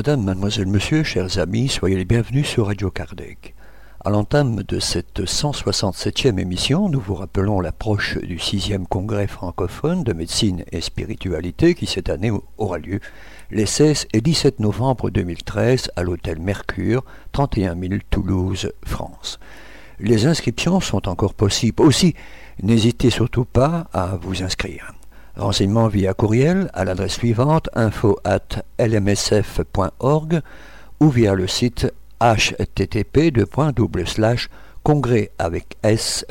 Madame, mademoiselle, monsieur, chers amis, soyez les bienvenus sur Radio Kardec. À l'entame de cette 167e émission, nous vous rappelons l'approche du 6e congrès francophone de médecine et spiritualité qui cette année aura lieu les 16 et 17 novembre 2013 à l'hôtel Mercure, 31 000 Toulouse, France. Les inscriptions sont encore possibles. Aussi, n'hésitez surtout pas à vous inscrire. Renseignements via courriel à l'adresse suivante info at lmsf.org ou via le site http congrès avec s.lmsf.org.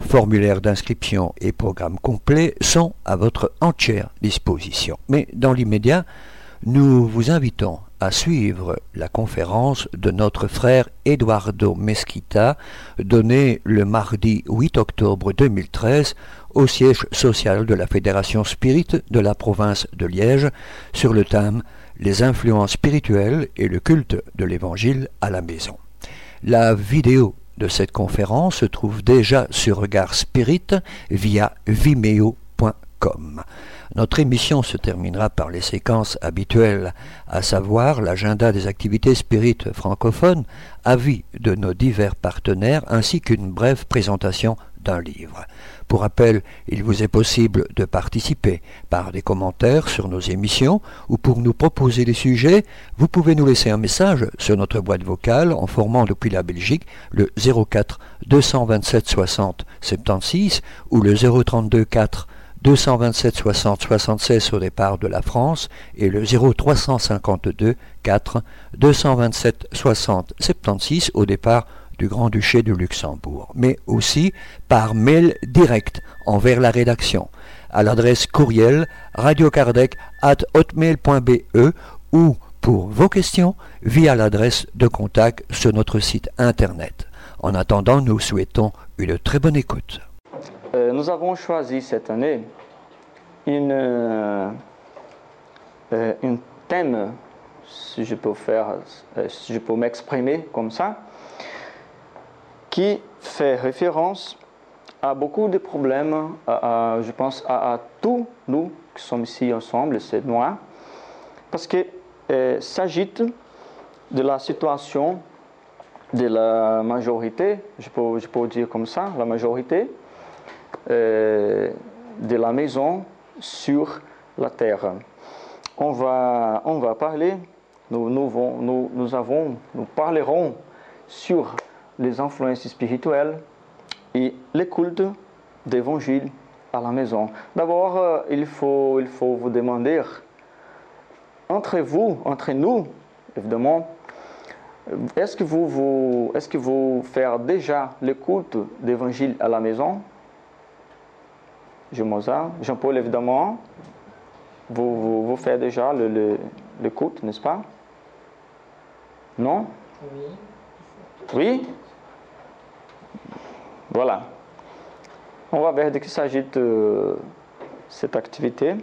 Formulaire d'inscription et programme complet sont à votre entière disposition. Mais dans l'immédiat, nous vous invitons à suivre la conférence de notre frère Eduardo Mesquita donnée le mardi 8 octobre 2013 au siège social de la Fédération Spirit de la province de Liège sur le thème Les influences spirituelles et le culte de l'Évangile à la maison. La vidéo de cette conférence se trouve déjà sur Regard Spirit via vimeo.com. Notre émission se terminera par les séquences habituelles, à savoir l'agenda des activités spirites francophones, avis de nos divers partenaires ainsi qu'une brève présentation d'un livre. Pour rappel, il vous est possible de participer par des commentaires sur nos émissions ou pour nous proposer des sujets, vous pouvez nous laisser un message sur notre boîte vocale en formant depuis la Belgique le 04 227 60 76 ou le 032 4 227 60 76 au départ de la France et le 0352 4 227 60 76 au départ du Grand-Duché du Luxembourg, mais aussi par mail direct envers la rédaction à l'adresse courriel radiocardec at hotmail.be ou pour vos questions via l'adresse de contact sur notre site internet. En attendant, nous souhaitons une très bonne écoute. Euh, nous avons choisi cette année une, euh, euh, un thème, si je peux faire, si je peux m'exprimer comme ça, qui fait référence à beaucoup de problèmes, je pense à, tous nous qui sommes ici ensemble, c'est noirs, parce qu'il s'agit de la situation de la majorité, je peux, dire comme ça, la majorité euh, de la maison sur la terre. On va, on va parler, nous, nous, avons, nous parlerons sur les influences spirituelles et les cultes d'évangile à la maison. D'abord, euh, il, faut, il faut vous demander, entre vous, entre nous, évidemment, est-ce que vous, vous, est-ce que vous faites déjà le culte d'évangile à la maison? Je Mozart, Jean-Paul, évidemment, vous, vous, faites déjà le, le, le culte, n'est-ce pas? Non? Oui. Oui? Voilà. On va voir de qui s'agit de cette activité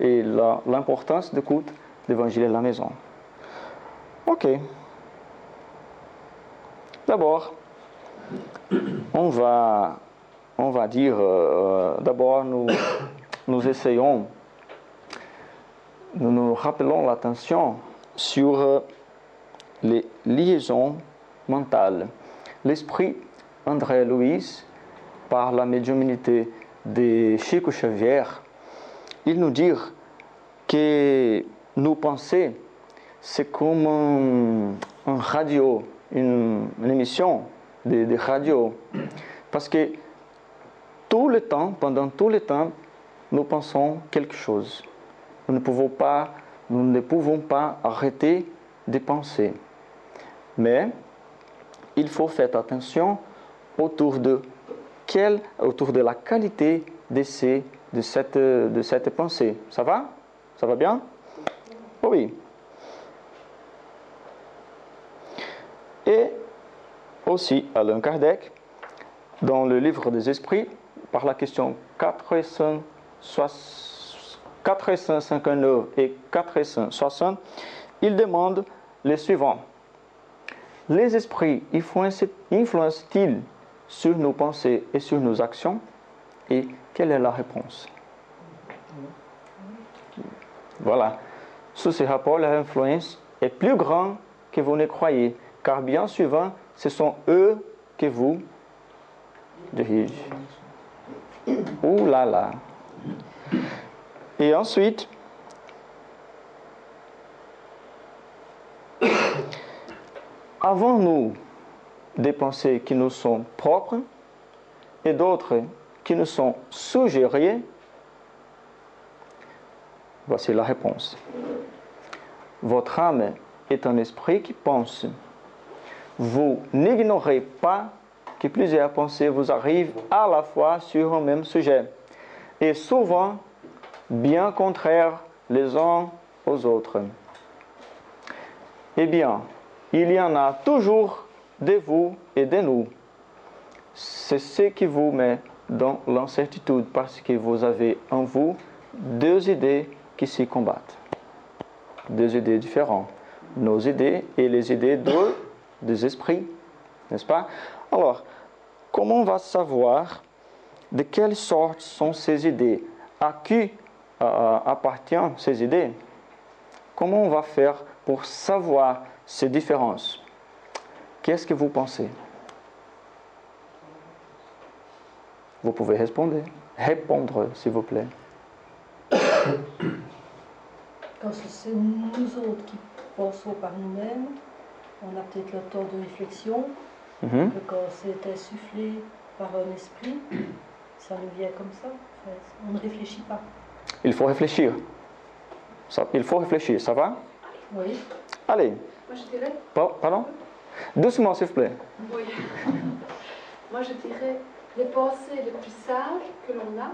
et l'importance du culte d'évangile à la maison. Ok. D'abord, on va, on va dire, euh, d'abord nous, essayons, nous nous rappelons l'attention sur euh, les liaisons mentales. L'esprit André Louis, par la médiumnité de Chico Xavier, il nous dit que nos pensées, c'est comme un, radio une, émission de, radio. Parce que tout le temps, pendant tout le temps, nous pensons quelque chose. Nous ne pouvons pas, nous ne pouvons pas arrêter de penser. Mais il faut faire attention autour de quelle, autour de la qualité de, cette, de cette pensée. Ça va? Ça va bien? Oui. Et aussi Alain Kardec, dans le livre des esprits, par la question 459 et 460, il demande les suivants. Les esprits influencent-ils sur nos pensées et sur nos actions? Et quelle est la réponse? Voilà. Sous ce rapport, l'influence est plus grande que vous ne croyez, car bien souvent, ce sont eux que vous dirigent. Ouh là là. Et ensuite, avons-nous des pensées qui nous sont propres et d'autres qui nous sont suggérées? Voici la réponse. Votre âme est un esprit qui pense. Vous n'ignorez pas que plusieurs pensées vous arrivent à la fois sur un même sujet, et souvent bien contraires les uns aux autres. Eh bien, il y en a toujours de vous et de nous. C'est ce qui vous met dans l'incertitude parce que vous avez en vous deux idées qui s'y combattent. Deux idées différentes. Nos idées et les idées de, des esprits. N'est-ce pas? Alors, comment on va savoir de quelle sorte sont ces idées? À qui euh, appartiennent ces idées? Comment on va faire pour savoir ces différences? Qu'est-ce que vous pensez? Vous pouvez répondre. Répondre, s'il vous plaît. Quand c'est nous autres qui pensons par nous-mêmes, on a peut-être le temps de réflexion. Mhm. que Quand c'est insufflé par un esprit, ça nous vient comme ça. On ne réfléchit pas. Il faut réfléchir. Ça- il faut réfléchir, ça va? Oui. Allez, Moi, je dirais, Pa- pardon? Doucement, s'il vous plaît. oui. Moi, je dirais, les pensées les plus sages que l'on a,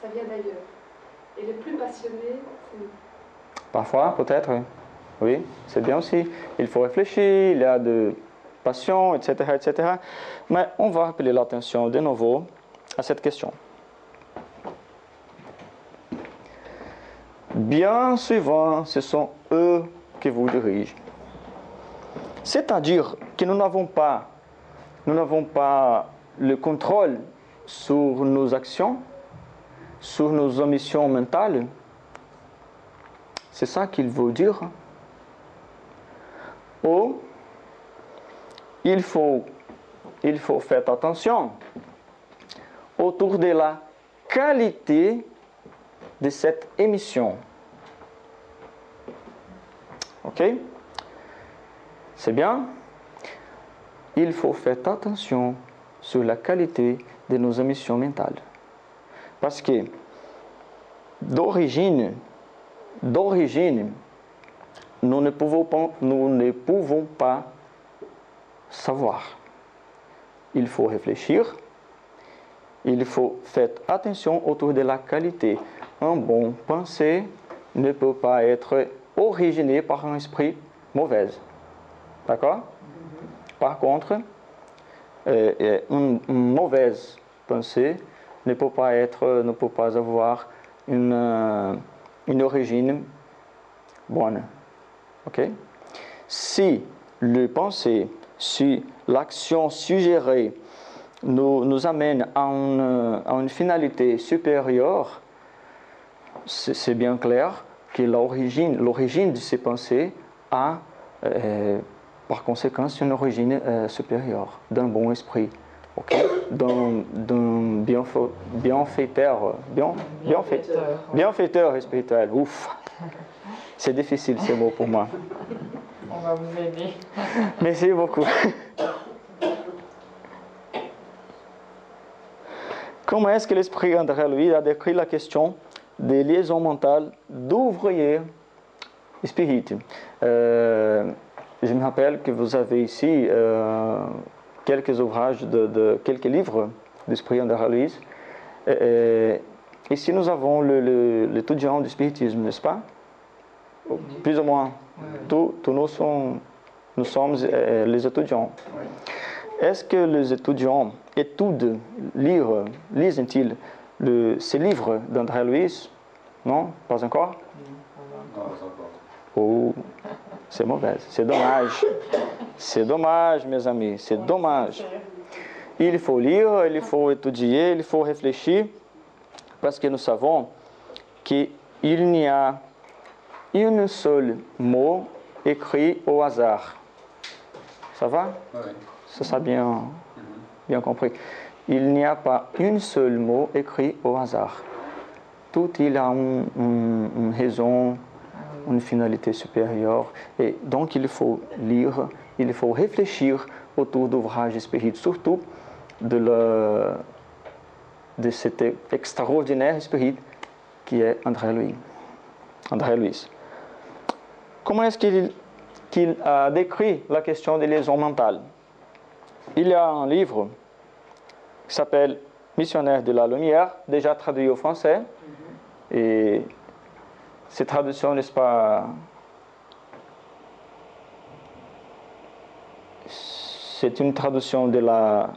ça vient d'ailleurs. Et les plus passionnées, c'est nous. Parfois, peut-être. oui. Oui, c'est bien aussi. Il faut réfléchir, il y a de passion, etc., etc. Mais on va rappeler l'attention de nouveau à cette question. Bien souvent, ce sont eux qui vous dirigent. C'est-à-dire que nous n'avons pas, nous n'avons pas le contrôle sur nos actions, sur nos omissions mentales. C'est ça qu'il veut dire. Ou il faut, faire attention autour de la qualité de cette émission. Ok? C'est bien? Il faut faire attention sur la qualité de nos émissions mentales. Parce que d'origine, d'origine, nous ne pouvons pas savoir. Il faut réfléchir, il faut faire attention autour de la qualité. Un bon pensée ne peut pas être originé par un esprit mauvais. D'accord? Par contre, euh, euh, une, mauvaise pensée ne peut pas être, ne peut pas avoir une, euh, une origine bonne. Ok? Si le pensée, si l'action suggérée nous, amène à une, finalité supérieure, c'est bien clair que l'origine, l'origine de ces pensées a, euh, par conséquent, une origine euh, supérieure, d'un bon esprit, ok d'un, d'un bienfa- bienfaiteur, bien, bienfait- bienfaiteur spirituel. Ouf, c'est difficile ces mots pour moi. On va vous aider. Merci beaucoup. Comment est-ce que l'esprit André Louis a décrit la question des liaisons mentales d'ouvriers spirites Euh, Je me rappelle que vous avez ici euh, quelques ouvrages, de, de- quelques livres d'esprit André Louis. Et- ici, nous avons le- le- l'étudiant du spiritisme, n'est-ce pas? Plus ou moins. Tous, tous nous, sommes, nous sommes euh, les étudiants. Est-ce que les étudiants étudient, lire, lisent-ils le, ces livres d'André Louis Non, pas encore. Oh, c'est mauvais, c'est dommage. C'est dommage, mes amis, c'est dommage. Il faut lire, il faut étudier, il faut réfléchir, parce que nous savons qu'il n'y a un seul mot écrit au hasard. Ça va? Oui. Ça, ça bien, bien compris. Il n'y a pas un seul mot écrit au hasard. Tout il a un- un- une raison, une finalité supérieure. Et donc il faut lire, il faut réfléchir autour d'ouvrages espirites, surtout de, cet extraordinaire esprit qui est André Louis. André Louis. Comment est-ce qu'il a décrit la question des liaisons mentales? Il y a un livre qui s'appelle Missionnaire de la Lumière, déjà traduit au français. Et cette traduction, n'est-ce pas C'est une traduction de la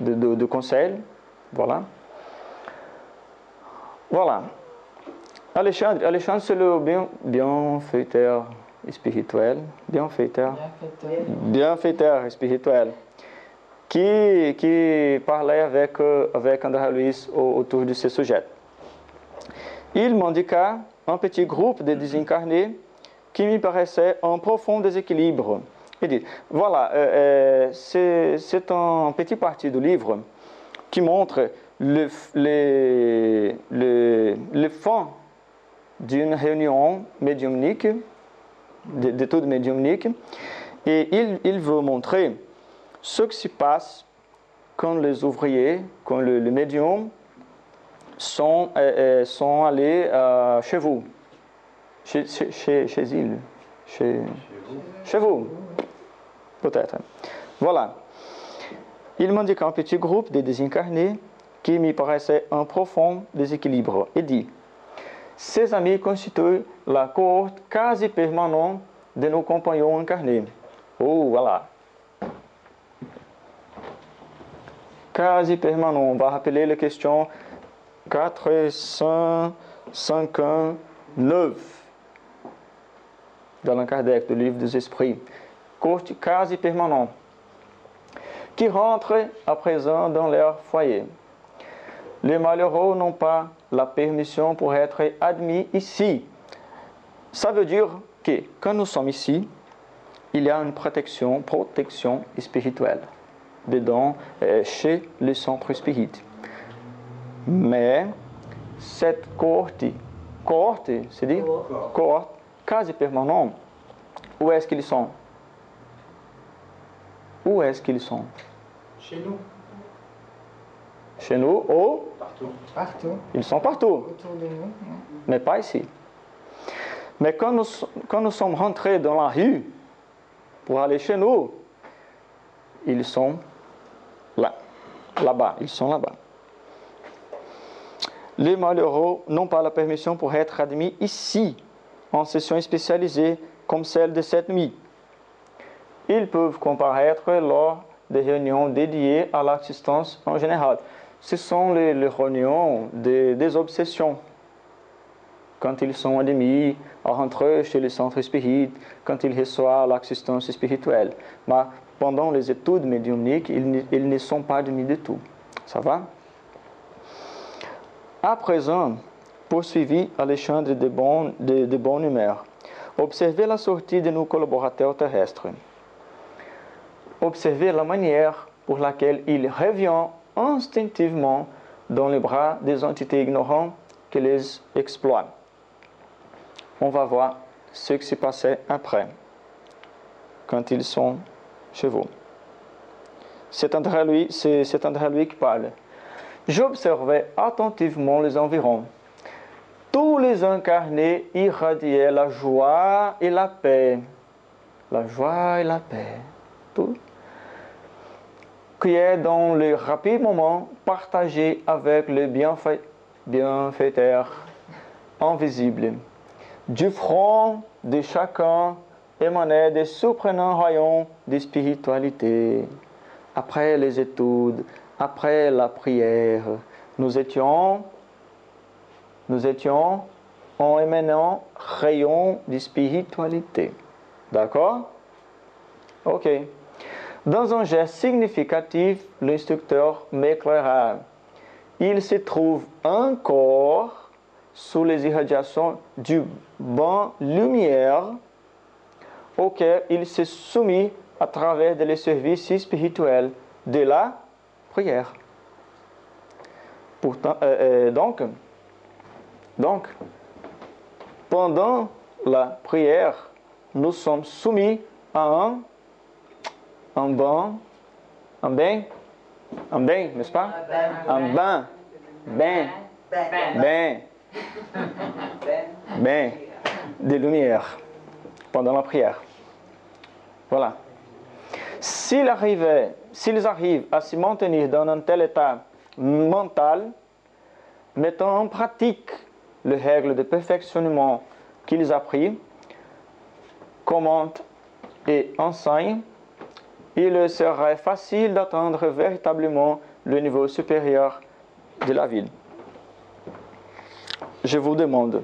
de, de- de conseil, voilà. Voilà. Alexandre, Alexandre c'est le bien, bienfaiteur spirituel, bienfaiteur, Bienfaiteur. spirituel, qui, qui parlait avec, avec André Luiz au- autour de ce sujet. Il m'indiqua un petit groupe de désincarnés qui me paraissait en profond déséquilibre. Il dit, voilà, euh, euh, c'est un petit parti du livre qui montre le, le, fond d'une réunion médiumnique, de- d'études médiumniques, et il, il veut montrer ce qui se passe quand les ouvriers, quand le médium sont, euh, euh, sont allés euh, chez vous, chez, chez, chez, ils, chez, chez vous, peut-être. Voilà. Il m'indique un petit groupe de désincarnés qui me paraissait un profond déséquilibre et dit Ces amis constituent la cohorte quasi permanente de nos compagnons incarnés. Oh, voilà. Quasi permanent. On va rappeler la question 459 d'Allan Kardec, du livre des esprits. Cohorte quasi permanent. Qui rentrent à présent dans leur foyer. Les malheureux n'ont pas la permission pour être admis ici. Ça veut dire que quand nous sommes ici, il y a une protection, protection spirituelle dedans, euh, chez le centre spirit. Mais cette cohorte, cohorte, c'est dit Cohorte, quasi permanente, où est-ce qu'ils sont? Où est-ce qu'ils sont? Chez nous, Chez nous, au? Partout. partout, Ils sont partout. autour de nous. mais pas ici. Mais quand nous, quand nous sommes rentrés dans la rue pour aller chez nous, ils sont là, là-bas, ils sont là-bas. Les malheureux n'ont pas la permission pour être admis ici, en session spécialisée comme celle de cette nuit. Ils peuvent comparaître lors des réunions dédiées à l'assistance en général. Ce sont les, réunions des- obsessions quand ils sont admis à rentrer chez le centre spirit, quand ils reçoivent l'assistance spirituelle. Mais pendant les études médiumniques, ils, ils ne sont pas admis du tout. Ça va? À présent, poursuivit Alexandre de, bon, de, bonne humeur, observez la sortie de nos collaborateurs terrestres. Observez la manière pour laquelle ils reviennent instinctivement dans les bras des entités ignorantes qui les exploitent on va voir ce qui s'est passé après, quand ils sont chez vous. C'est André Louis, c'est, André qui parle. J'observais attentivement les environs. Tous les incarnés irradiaient la joie et la paix. La joie et la paix. Tout. Qui est dans le rapide moment partagé avec le bienfait, bienfaiteur invisible. Du front de chacun émanait des surprenants rayons de spiritualité. après les études, après la prière, nous étions, nous étions en émanant rayon de spiritualité. D'accord? Ok. Dans un geste significatif, l'instructeur m'éclaira. Il se trouve encore sous les irradiations du bon lumière auquel il se soumet à travers les services spirituels de la prière. Pourtant, euh, euh, donc, donc, pendant la prière, nous sommes soumis à un, un bain, un bain, un bain, n'est-ce pas? Un bain, bain, bain, bain de lumière pendant la prière. Voilà. S'ils arrivent, à se maintenir dans un tel état mental, mettant en pratique les règles de perfectionnement qu'ils appris, commentent et enseignent, il serait facile d'atteindre véritablement le niveau supérieur de la vie. Je vous demande,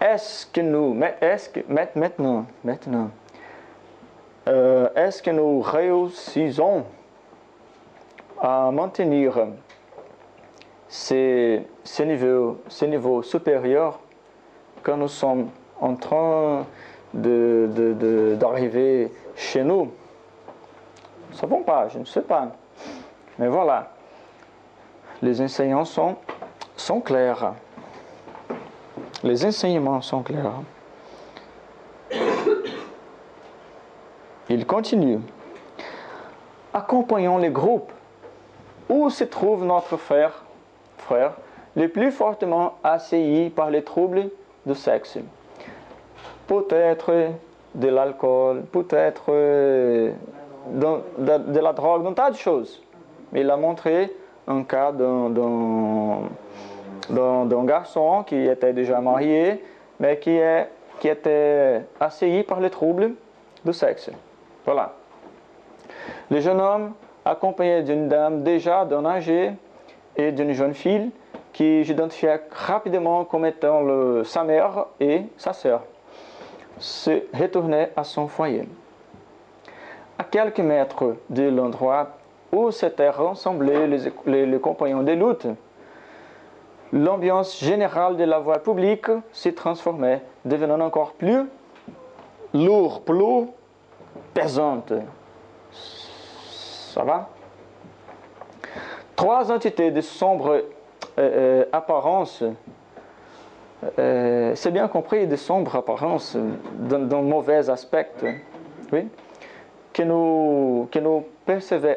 est-ce que nous, est-ce que maintenant, maintenant, euh, est-ce que nous réussissons à maintenir ces, niveaux supérieurs quand nous sommes en train d'arriver de, chez nous? Nous ne savons pas, je ne sais pas. Mais voilà, les enseignants sont, sont clairs. Les enseignements sont clairs. Il continue. Accompagnons les groupes où se trouve notre frère, le plus fortement assailli par les troubles de sexe? Peut-être de l'alcool, peut-être de, la drogue, d'un tas de choses. Il a montré un cas d'un garçon qui était déjà marié, mais qui, était assailli par les troubles de sexe. Voilà. Le jeune homme, accompagné d'une dame déjà d'un âgé et d'une jeune fille, qui j'identifiais rapidement comme étant sa mère et sa sœur, se retournait à son foyer. À quelques mètres de l'endroit où s'étaient rassemblés les, compagnons de lutte, l'ambiance générale de la voie publique s'est transformée, devenant encore plus lourd, plus pesante. Ça va? Trois entités de sombre euh, euh, apparence, euh, c'est bien compris, de sombre apparence, d'un mauvais aspect, oui, que nous, que nous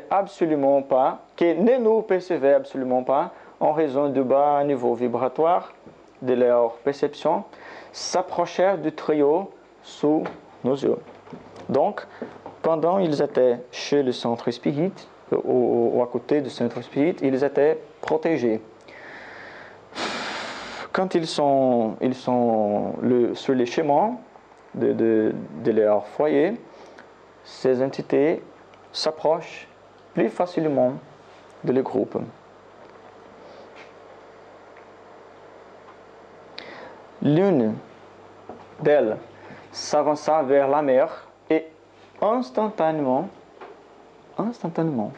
absolument pas, que ne nous percevaient absolument pas en raison du bas niveau vibratoire de leur perception, s'approchèrent du trio sous nos yeux. Donc, pendant qu'ils étaient chez le centre spirit, ou, à côté du centre spirit, ils étaient protégés. Quand ils sont, ils sur les chemins de, de, de leur foyer, ces entités s'approchent plus facilement de le groupe. L'une d'elles s'avança vers la mer instantanément, instantanément,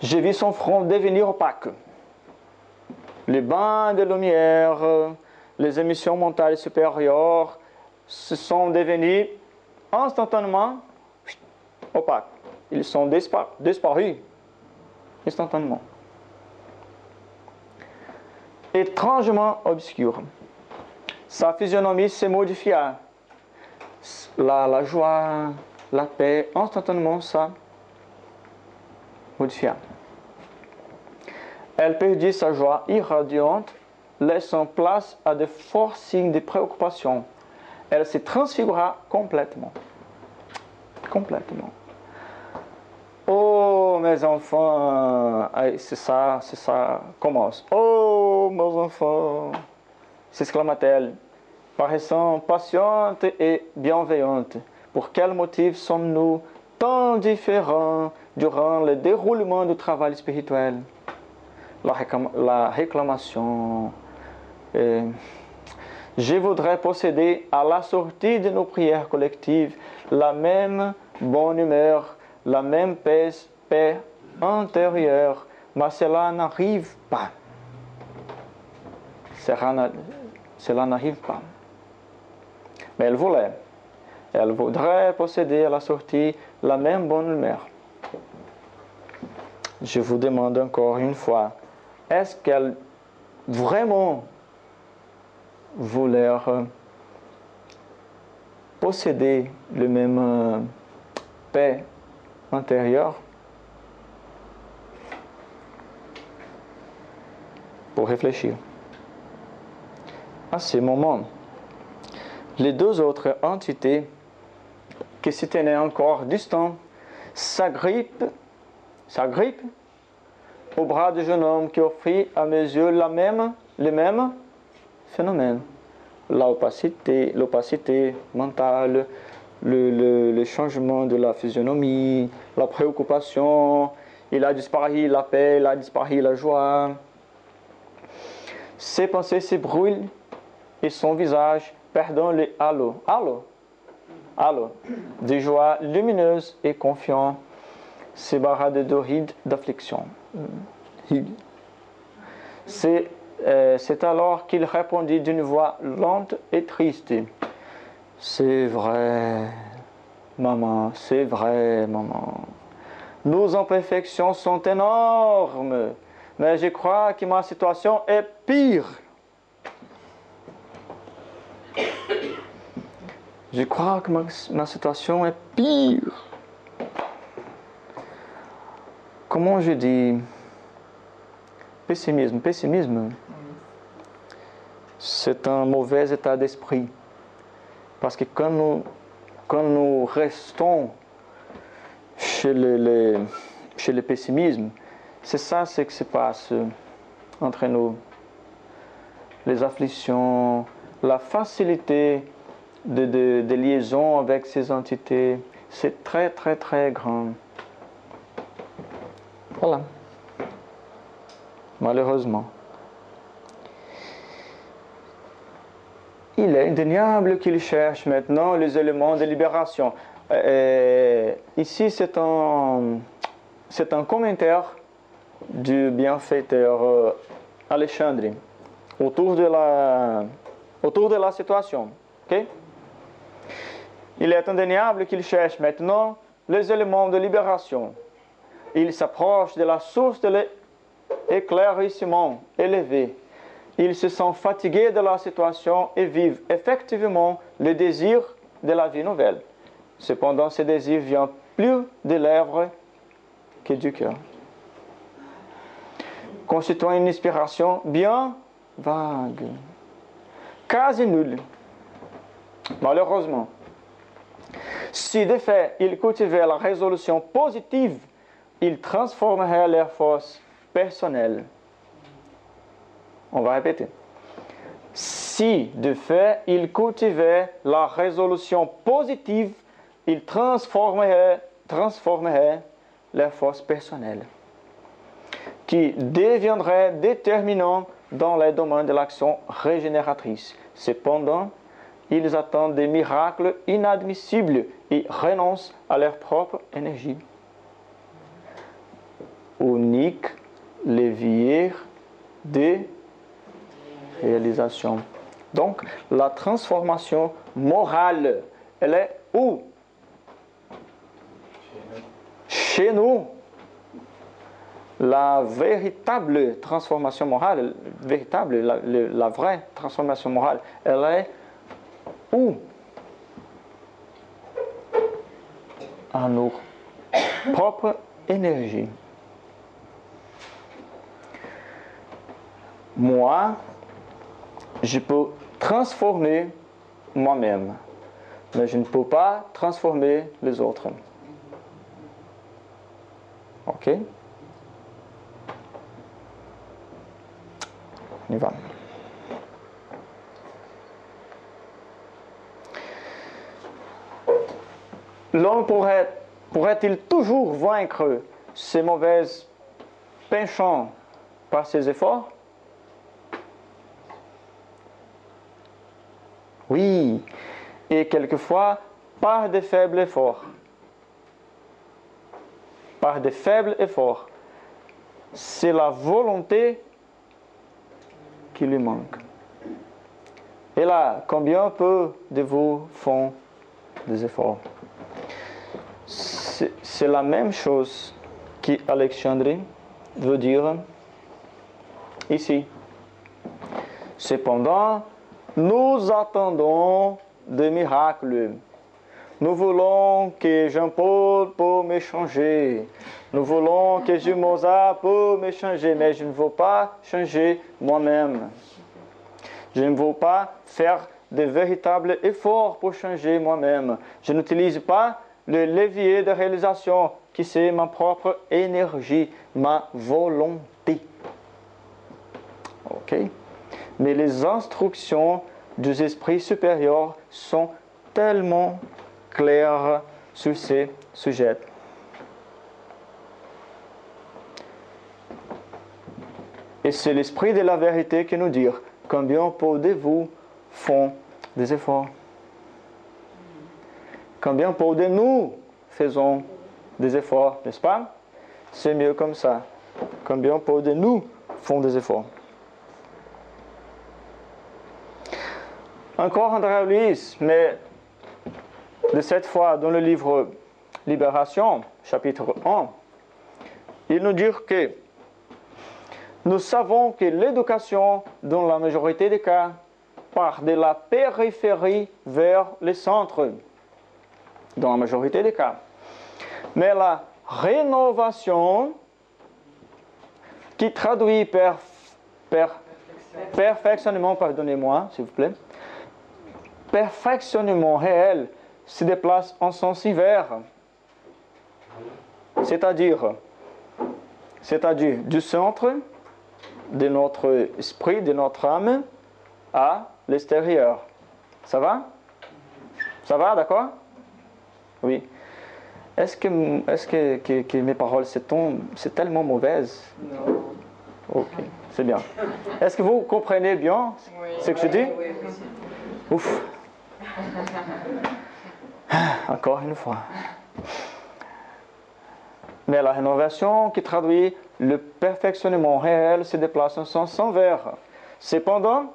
j'ai vu son front devenir opaque. Les bains de lumière, les émissions mentales supérieures se sont devenus instantanément opaques. Ils sont disparus instantanément. Étrangement obscur. Sa physionomie s'est modifiée la, joie, la paix, instantanément ça modifia. Elle perdit sa joie irradiante, laissant place à de forts signes de préoccupation. Elle se transfigura complètement. Complètement. Oh, mes enfants, c'est ça, c'est ça, commence. Oh, mes enfants, s'exclama-t-elle paraissant patiente et bienveillante. Pour quel motif sommes-nous tant différents durant le déroulement du travail spirituel? La, réclamation. je voudrais posséder à la sortie de nos prières collectives la même bonne humeur, la même paix, paix intérieure, mais cela n'arrive pas. Cela n'arrive pas. Mais elle voulait. Elle voudrait posséder à la sortie la même bonne humeur. Je vous demande encore une fois, est-ce qu'elle vraiment voulait posséder le même euh, paix intérieure pour réfléchir. À ce moment, les deux autres entités qui se tenaient encore distants s'agrippent, s'agrippent au bras du jeune homme qui offrit à mes yeux la même, le même phénomène. L'opacité, l'opacité mentale, le, le, changement de la physionomie, la préoccupation, il a disparu la paix, il a disparu la joie. Ses pensées se brûlent et son visage perdant le halo. Halo Halo. De joie lumineuse et confiant, se barra de doride d'affliction. C'est euh, c'est alors qu'il répondit d'une voix lente et triste. C'est vrai, maman, c'est vrai, maman. Nos imperfections sont énormes, mais je crois que ma situation est pire. Je crois que ma, situation est pire. Comment je dis? Pessimisme. Pessimisme, c'est un mauvais état d'esprit. Parce que quand nous, quand nous restons chez le, chez le pessimisme, c'est ça ce qui se passe entre nous. Les afflictions, la facilité de, de, de liaison avec ces entités, c'est très très très grand. Voilà. Malheureusement. il est indéniable qu'il cherche maintenant les éléments de libération. Euh, ici, c'est un, c'est un commentaire du bienfaiteur euh, Alexandre autour de la, autour de la situation. Il est indéniable qu'il cherche maintenant les éléments de libération. Il s'approche de la source de l'éclaircissement élevé ils se sentent fatigués de la situation et vivent effectivement le désir de la vie nouvelle. Cependant, ce désir vient plus des lèvres que du cœur. Constituant une inspiration bien vague, quasi nulle. Malheureusement, si de fait ils cultivaient la résolution positive, ils transformeraient leur force personnelle on va répéter. Si, de fait, il cultivait la résolution positive, il transformerait, transformerait les forces personnelles, qui deviendraient déterminants dans les domaines de l'action régénératrice. Cependant, ils attendent des miracles inadmissibles et renoncent à leur propre énergie. Unique levier de réalisation. Donc, la transformation morale, elle est où? Chez nous. La véritable transformation morale, véritable, la vraie transformation morale, elle est où? À nos propres énergies. Moi, je peux transformer moi-même, mais je ne peux pas transformer les autres. Ok? On y va. L'homme pourrait pourrait-il toujours vaincre ses mauvaises penchants par ses efforts? Oui, et quelquefois par de faibles efforts. Par de faibles efforts. C'est la volonté qui lui manque. Et là, combien peu de vous font des efforts? C'est la même chose qu'Alexandrie veut dire ici. Cependant, nous attendons des miracles. Nous voulons que Jean-Paul peut me changer. Nous voulons que Jules Mozart peut me changer, mais je ne veux pas changer moi-même. Je ne veux pas faire de véritables efforts pour changer moi-même. Je n'utilise pas le levier de réalisation qui c'est ma propre énergie, ma volonté. OK? Mais les instructions des esprits supérieurs sont tellement claires sur ces sujets. Et c'est l'esprit de la vérité qui nous dit combien de vous font des efforts. Combien peu de nous faisons des efforts, n'est-ce pas? C'est mieux comme ça. Combien peu de nous font des efforts. Encore André Luis, mais de cette fois dans le livre Libération, chapitre 1, il nous dit que nous savons que l'éducation, dans la majorité des cas, part de la périphérie vers le centre, dans la majorité des cas. Mais la rénovation, qui traduit per, perfectionnement, pardonnez-moi, s'il vous plaît, perfectionnement réel se déplace en sens inverse. C'est-à-dire, c'est-à-dire du centre de notre esprit, de notre âme à l'extérieur. Ça va? Ça va, d'accord? Oui. Est-ce que, est que, que, mes paroles, c'est tellement mauvaises Non. Ok, c'est bien. Est-ce que vous comprenez bien ce que je dis? Oui, Ouf. Encore une fois. Mais la rénovation qui traduit le perfectionnement réel se déplace en sens envers. Cependant,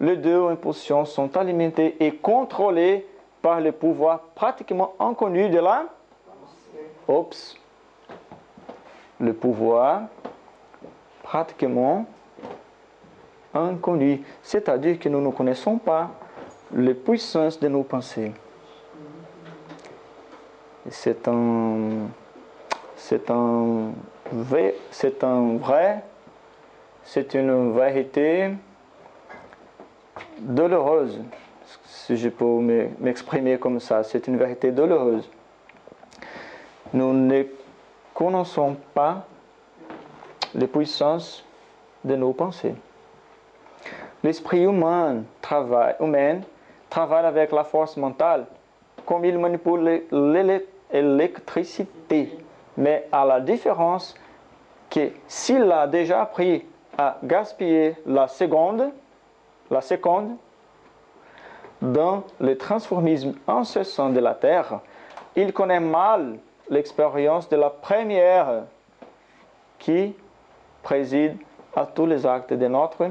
les deux impulsions sont alimentées et contrôlées par le pouvoir pratiquement inconnu de la... Oups. Le pouvoir pratiquement inconnu. C'est-à-dire que nous ne connaissons pas les puissances de nos pensées. C'est un, c'est un vrai, c'est une vérité douloureuse, si je peux m'exprimer comme ça. C'est une vérité douloureuse. Nous ne connaissons pas les puissances de nos pensées. L'esprit humain travaille, humain travaille avec la force mentale comme il manipule l'électricité. Mais à la différence que s'il a déjà appris à gaspiller la seconde, la seconde, dans le transformisme incessant de la Terre, il connaît mal l'expérience de la première qui préside à tous les actes de notre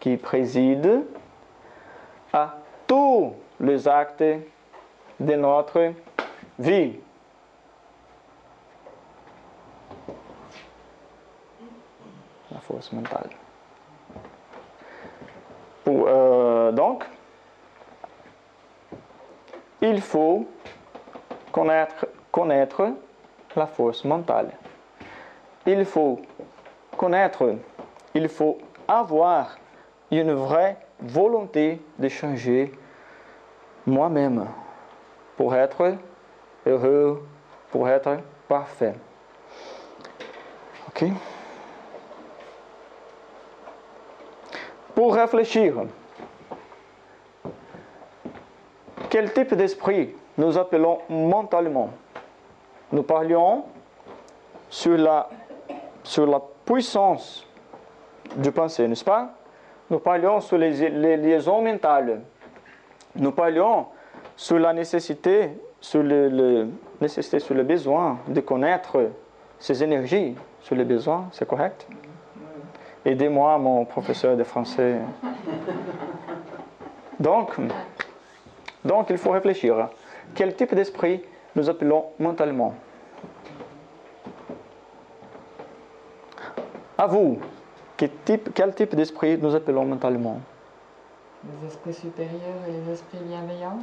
qui préside à tous les actes de notre vie. La force mentale. Euh, donc, il faut connaître, connaître la force mentale. Il faut connaître, il faut avoir une vraie volonté de changer moi-même pour être heureux, pour être parfait. Ok? Pour réfléchir, quel type d'esprit nous appelons mentalement? Nous parlions sur la, puissance du pensée, n'est-ce pas? Nous parlions sur les, les, liaisons mentales. Nous parlions sur la nécessité, sur le, nécessité, sur le besoin de connaître ces énergies, sur les besoins, c'est correct? Aidez-moi, mon professeur de français. Donc, donc, il faut réfléchir. Quel type d'esprit nous appelons mentalement? À vous, quel type, quel type d'esprit nous appelons mentalement? Les esprits supérieurs et les esprits bienveillants?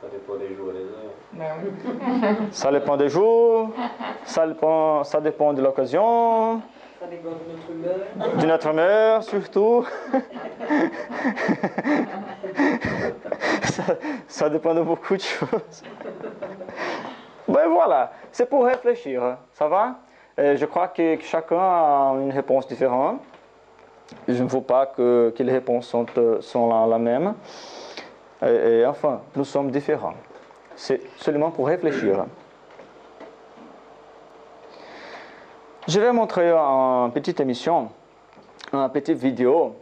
Ça dépend des jours et des heures. Ben ça dépend des jours, ça dépend, ça dépend de l'occasion. De notre humeur. Surtout. ça, dépend de beaucoup de choses. Ben voilà, c'est pour réfléchir, ça va? Je crois que, chacun a une réponse différente. Je ne veux pas que, les réponses sont, sont la, même. et enfin, nous sommes différents. C'est seulement pour réfléchir. Je vais montrer une petite émission, une petite vidéo,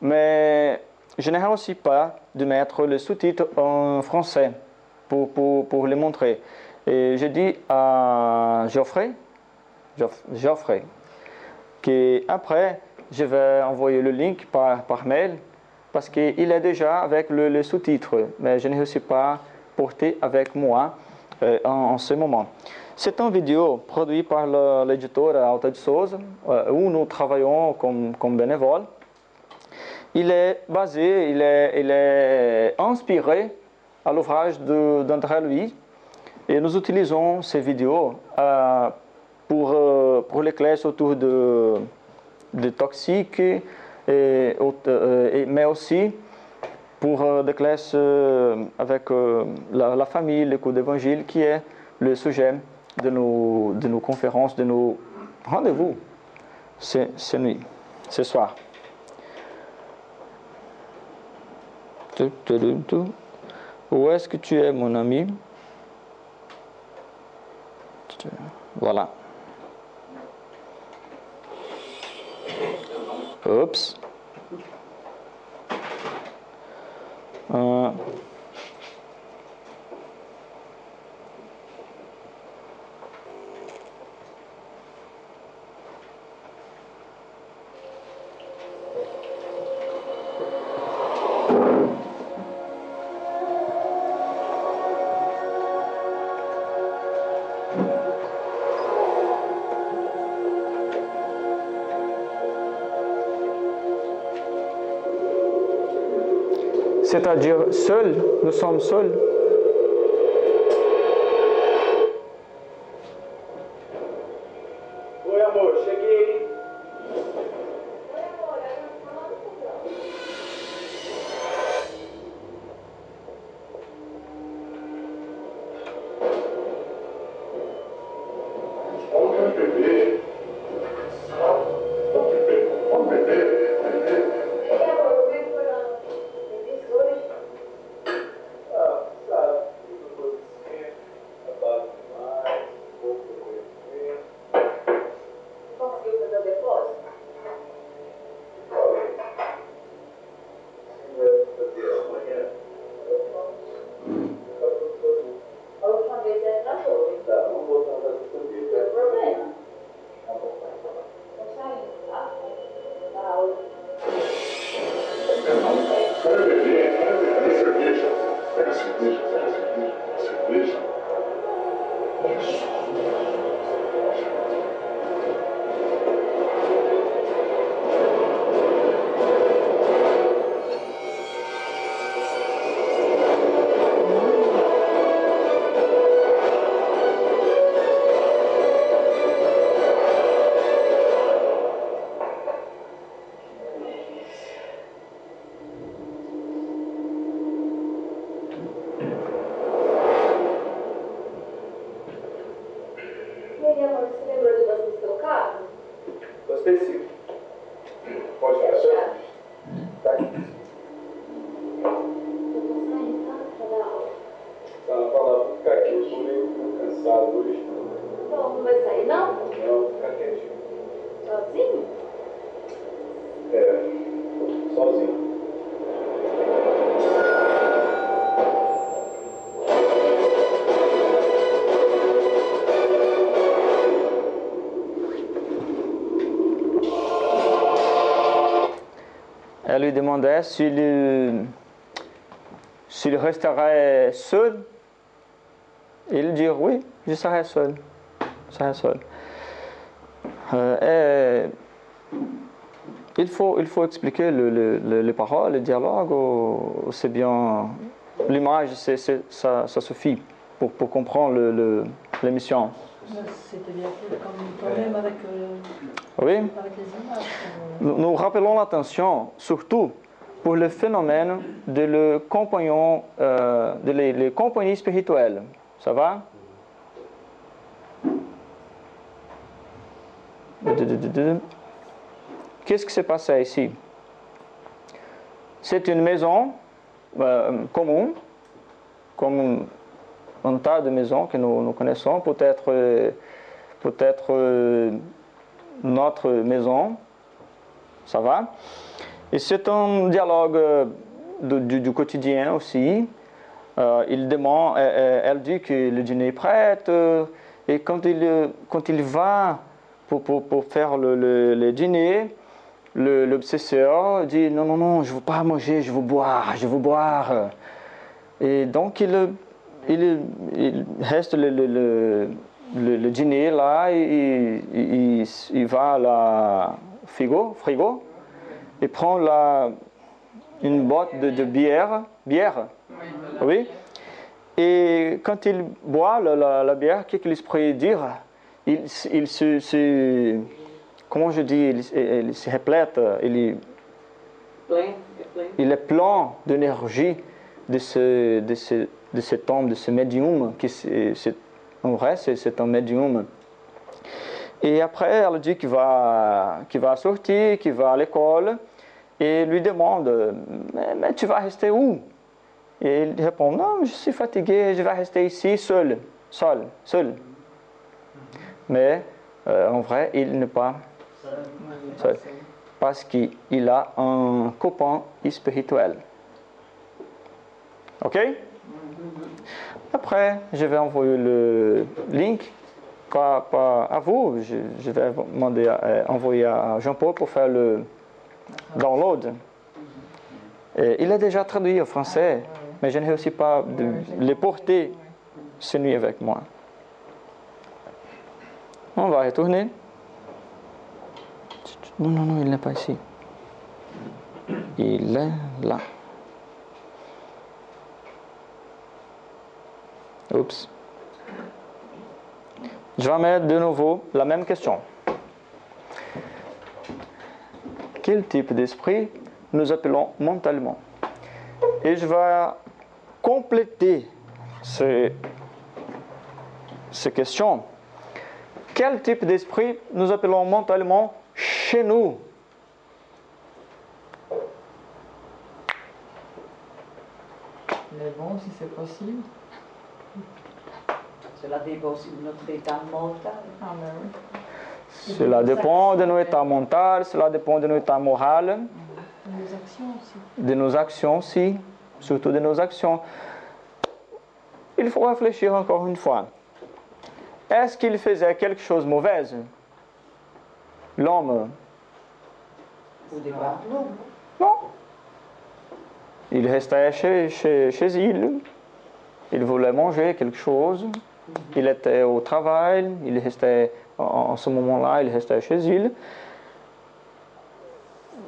mais je n'ai aussi pas de mettre le sous-titre en français pour, pour, pour les montrer. Et je dis à Geoffrey, Geoffrey, qu'après, je vais envoyer le link par, par mail parce qu'il est déjà avec le, sous-titre, mais je ne réussis pas porter avec moi euh, en, ce moment. C'est une vidéo produite par l'éditeur Alta de Souza, euh, où nous travaillons comme, comme bénévoles. Il est basé, il est, il est inspiré à l'ouvrage d'André Louis et nous utilisons ces vidéos euh, pour, euh, pour les classes autour de, de toxiques, et, mais aussi pour des classes avec la, la, famille, l'écoute d'évangile, qui est le sujet de nos, de nos conférences, de nos rendez-vous ce nuit, ce soir. Où est-ce que tu es, mon ami? Voilà. Oups. Euh, c'est-à-dire seul, nous sommes seuls. S'il euh, s'il resterait seul. Il dit oui, je serai seul. Je serai seul. Euh, et il, faut, il faut expliquer le- le- le- les paroles, le dialogue, ou- ou c'est bien l'image, c'est- ça, ça suffit pour, pour comprendre le- l'émission. C'était bien fait comme avec, euh, Oui. avec les images. Nous, rappelons l'attention surtout pour le phénomène de le compagnon, euh, de les, compagnies spirituelles. Ça va? Qu'est-ce qui s'est passé ici? C'est une maison euh, commune, comme un tas de maisons que nous, nous connaissons, peut-être euh, peut-être euh, notre maison, ça va? Et c'est un dialogue euh, du, quotidien aussi. Euh, il demande, elle, elle- dit que le dîner est prêt, euh, et quand il, euh, quand il va pour, pour, pour faire le, le- dîner, l'obsesseur dit non, non, non, je ne veux pas manger, je veux boire, je veux boire. Et donc il, il, reste le, le, le, dîner là, et il- il va à la frigo, frigo et prend la, une boîte de, de bière, bière, oui. Et quand il boit la, la, la bière, qu'est-ce qu'il pourrait dire? Il, il se, se- comment je dis, il, il se complète, il, est- il est plein d'énergie de ce, de, ce, de cet homme, de ce médium, qui c'est, en vrai c'est, c'est un médium. Et après, elle dit qu'il va, va sortir, qu'il va à l'école, et lui demande, mais, mais tu vas rester où? Et il répond, non, je suis fatigué, je vais rester ici seul, seul, seul. Mais euh, en vrai, il n'est pas seul, parce qu'il a un copain spirituel. Ok? Après, je vais envoyer le link pas, à vous, je, vais demander à- euh, envoyer à Jean-Paul pour faire le download. Il est déjà traduit en français, mais je ne réussis pas de les porter ce nuit avec moi. On va retourner. Non, non, non, il n'est pas ici. Il est là. Oups. Je vais mettre de nouveau la même question. Quel type d'esprit nous appelons mentalement? Et je vais compléter ces, ces questions. Quel type d'esprit nous appelons mentalement chez nous? Les bons, si c'est possible. Cela dépend aussi de notre état mental. Cela dépend de notre état mental, cela dépend de notre état moral, Les actions aussi. de nos actions aussi, surtout de nos actions. Il faut réfléchir encore une fois. Est-ce qu'il faisait quelque chose de mauvais L'homme? Au départ, non. Non. Il restait chez, chez, chez il. Il voulait manger quelque chose. Il était au travail. Il restait, en, ce moment-là, il restait chez il.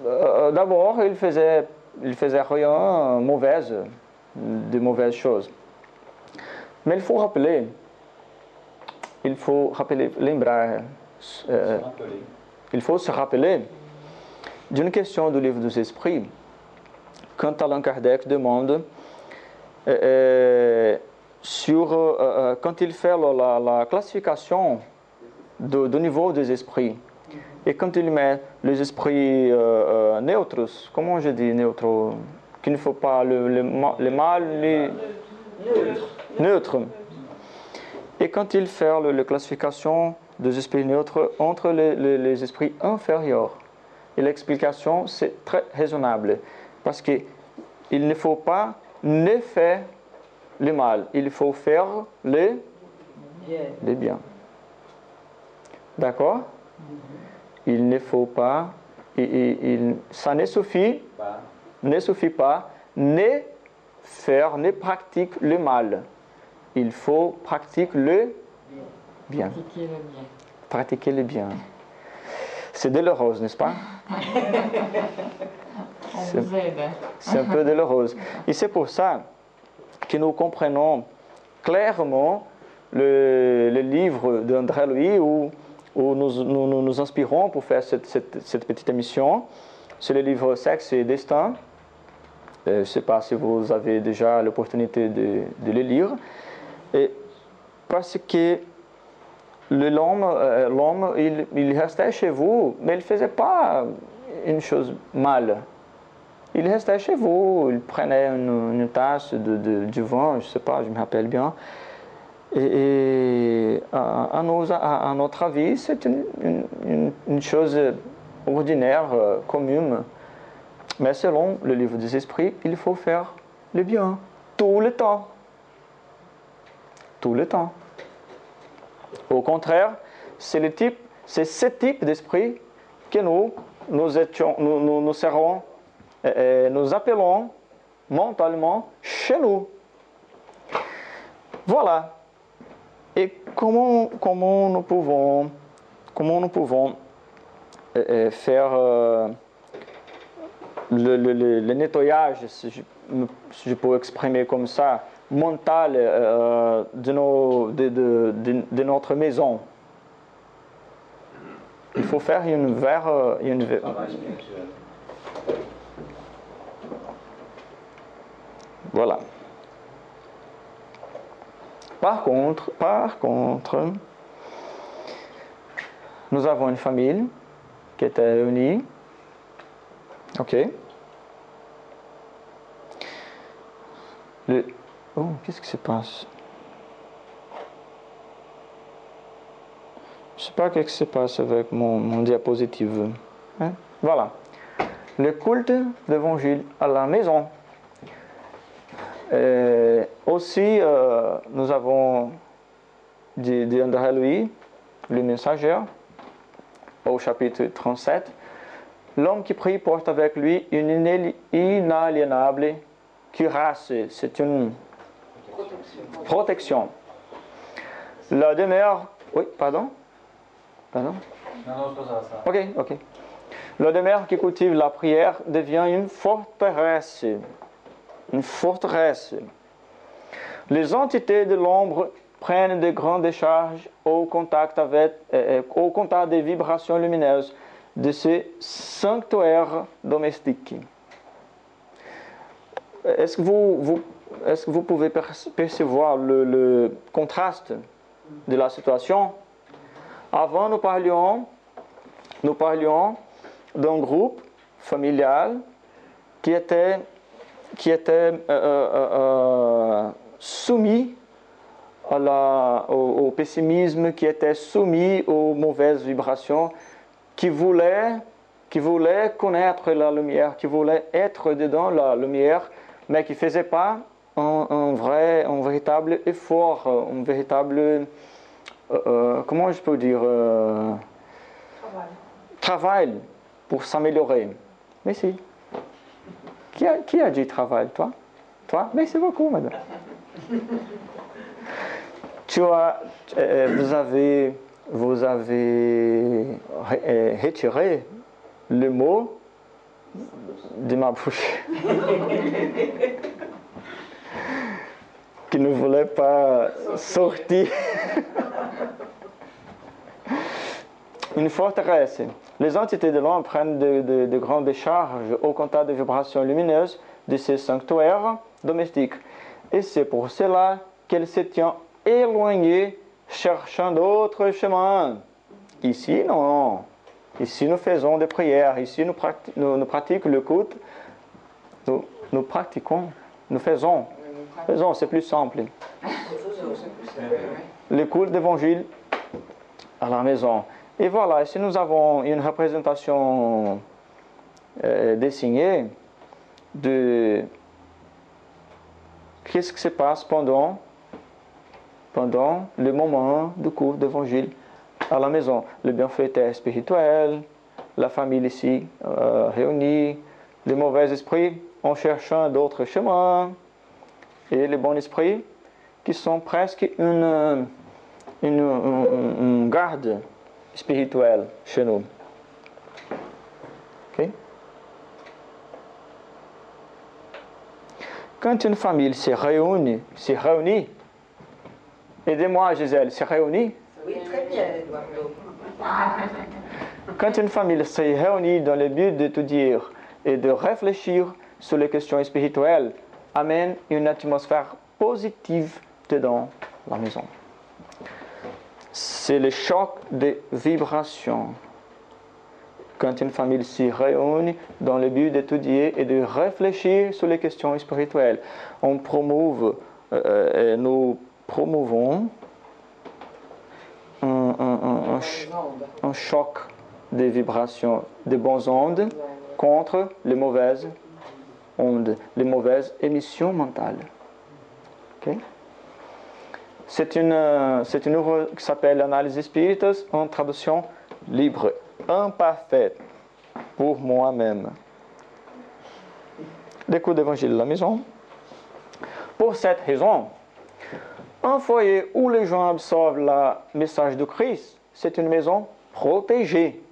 Euh, D'abord, il faisait, il faisait rien mauvais, de mauvaises choses. Mais il faut rappeler, il faut rappeler, lembrar, euh, il faut se rappeler d'une question du livre des esprits, quand Allan Kardec demande euh, euh, sur, euh, euh, quand il fait la, la- la classification de- du niveau des esprits, et quand il met les esprits euh, neutres, comment je dis neutres, qu'il ne faut pas le, le, le mal, les neutres. Et quand il fait la classification des esprits neutres entre les, les- esprits inférieurs, et l'explication c'est très raisonnable, parce que il ne faut pas ne faire le mal, il faut faire le, Bien. le bien. D'accord? Il ne faut pas il- ça ne suffit, Pas. ne suffit pas, ne faire, ne pratique le mal. Il faut pratiquer le bien. Pratiquer le bien. C'est douloureux, n'est-ce pas? C'est un peu douloureux. Et c'est pour ça que nous comprenons clairement le, livre d'André Louis où, où nous, nous, nous inspirons pour faire cette, petite émission. C'est le livre Sexe et Destin. Euh, je ne sais pas si vous avez déjà l'opportunité de, le lire. Parce que l'homme, euh, il restait chez vous, mais il ne faisait pas une chose mal. Il restait chez vous, il prenait une, tasse de, du vin, je ne sais pas, je me rappelle bien. Et, à, notre avis, c'est une, chose ordinaire, euh, commune. Mais selon le livre des esprits, il faut faire le bien tout le temps. Tout le temps. Au contraire, c'est ce type d'esprit que nous, étions, nous, serons, nous appelons mentalement chez nous. Voilà. Et comment, comment nous pouvons, comment nous pouvons euh, euh, faire euh, le, nettoyage, si je, peux exprimer comme ça, mental euh, de, notre maison. Il faut faire une euh, une, vraie- Travail spirituel. Voilà. Par contre, par contre, nous avons une famille qui était réunie. Ok. Le- Oh, qu'est-ce qui se passe? Je sais pas qu'est-ce qui se passe avec mon, mon diapositive. Hein? Voilà. Le culte d'évangile à la maison. Euh, aussi, euh, nous avons dit de André Louis, le messager, au chapitre 37. L'homme qui prie porte avec lui une inaliénable cuirasse. C'est une protection. La demeure. Oui, pardon? Pardon? Non, non, ça. ça. Ok, ok. La demeure qui cultive la prière devient une forteresse. Une forteresse. Les entités de l'ombre prennent de grandes décharges au contact, euh, euh, des vibrations lumineuses de ces sanctuaires domestiques. Est-ce que vous, pouvez perce- percevoir le, le contraste de la situation? Avant, nous parlions nous parlions d'un groupe familial qui était, qui était euh, euh, euh, soumis à la- au, au pessimisme, qui était soumis aux mauvaises vibrations, qui voulait, qui voulait connaître la lumière, qui voulait être dedans la lumière, mais qui ne faisait pas un, un vrai, un véritable effort, un véritable, euh, euh, comment je peux dire, euh, travail pour s'améliorer. Mais si. Qui a, dit travail Toi? Toi? Merci beaucoup, madame. tu as, euh, vous avez, vous avez euh, retiré le mot de ma bouche. qui ne voulait pas sortir. Une forteresse. Les entités de l'homme prennent de, de- de grandes décharges au contact des vibrations lumineuses de ces sanctuaires domestiques. Et c'est pour cela qu'elles se tiennent éloignées, cherchant d'autres chemins. Ici, non. Ici, nous faisons des prières. Ici, nous, prati- nous- nous pratiquons le culte. Nous, nous pratiquons. Nous faisons. Faisons, c'est plus simple. Le culte d'évangile à la maison. Et voilà, ici nous avons une représentation euh, dessinée de qu'est-ce qui se passe pendant, pendant le moment du cours d'évangile à la maison. Le bienfaiteur spirituel, la famille ici euh, réunie, les mauvais esprits en cherchant d'autres chemins, et les bons esprits qui sont presque une, une- une garde spirituelle chez nous. Quand une famille se réunit, se réunit, aidez-moi Gisèle, se réunit, Oui, très bien, Eduardo. Quand une famille se réunit dans le but d'étudier et de réfléchir sur les questions spirituelles, amène une atmosphère positive dedans la maison. C'est le choc des vibrations. Quand une famille se réunit dans le but d'étudier et de réfléchir sur les questions spirituelles, on promouve, euh, et nous promouvons un, un- un- un ch- Les ondes. un choc des vibrations, des bonnes ondes contre les mauvaises ondes, les mauvaises émissions mentales. C'est une, euh, c'est une œuvre qui s'appelle Analyse Spiritus en traduction libre, imparfaite pour moi-même. Des cours d'évangile à la maison. Pour cette raison, un foyer où les gens absorbent le message de Christ, c'est une maison protégée.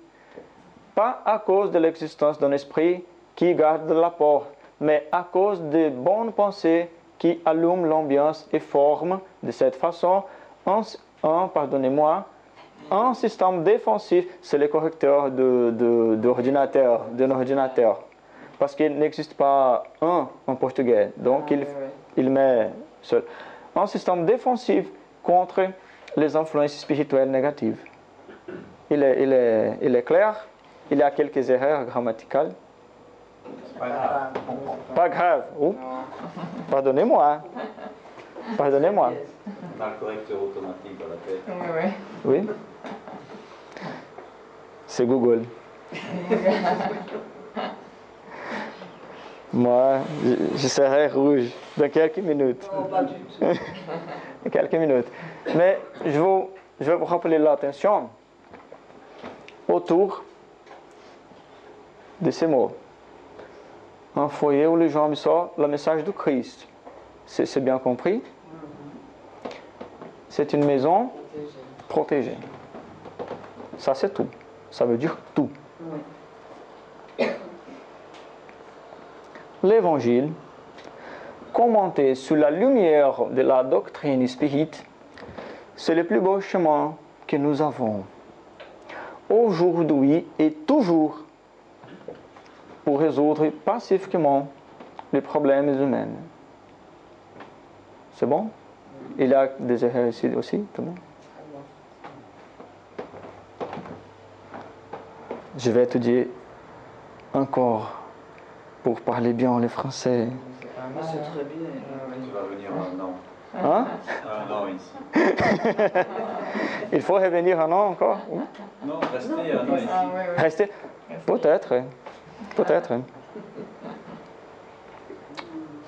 Pas à cause de l'existence d'un esprit qui garde la porte, mais à cause des bonnes pensées qui allument l'ambiance et forment de cette façon un, un- pardonnez-moi, un système défensif, c'est le correcteur de, de- d'ordinateur, d'un ordinateur. Parce qu'il n'existe pas un en portugais. Donc Ah, il, il met seul. un système défensif contre les influences spirituelles négatives. Il est, il est- il est clair, il y a quelques erreurs grammaticales. Pas grave. Pas grave. Oh, pardonnez-moi. Pardonnez-moi. On a le correcteur automatique dans la tête. Ouais. Oui. C'est Google. Moi, je, je serai rouge dans quelques minutes. Non, pas du tout. Dans quelques minutes. Mais je, vous- je vais vous rappeler l'attention autour de ces mots. Un foyer où les gens le message du Christ. C'est bien compris C'est une maison Protégé. protégée. Ça, c'est tout. Ça veut dire tout. L'évangile, commenté sous la lumière de la doctrine spirite, c'est le plus beau chemin que nous avons. Aujourd'hui et toujours pour résoudre pacifiquement les problèmes humains. C'est bon? Il y a des erreurs ici aussi, tout le monde? Je vais étudier encore pour parler bien le français. Mal. c'est très bien. Tu vas venir un an. Hein? Un an ici. Il faut revenir un an encore? Non, restez un an ici. Ah. Rester? Peut-être. Peut-être.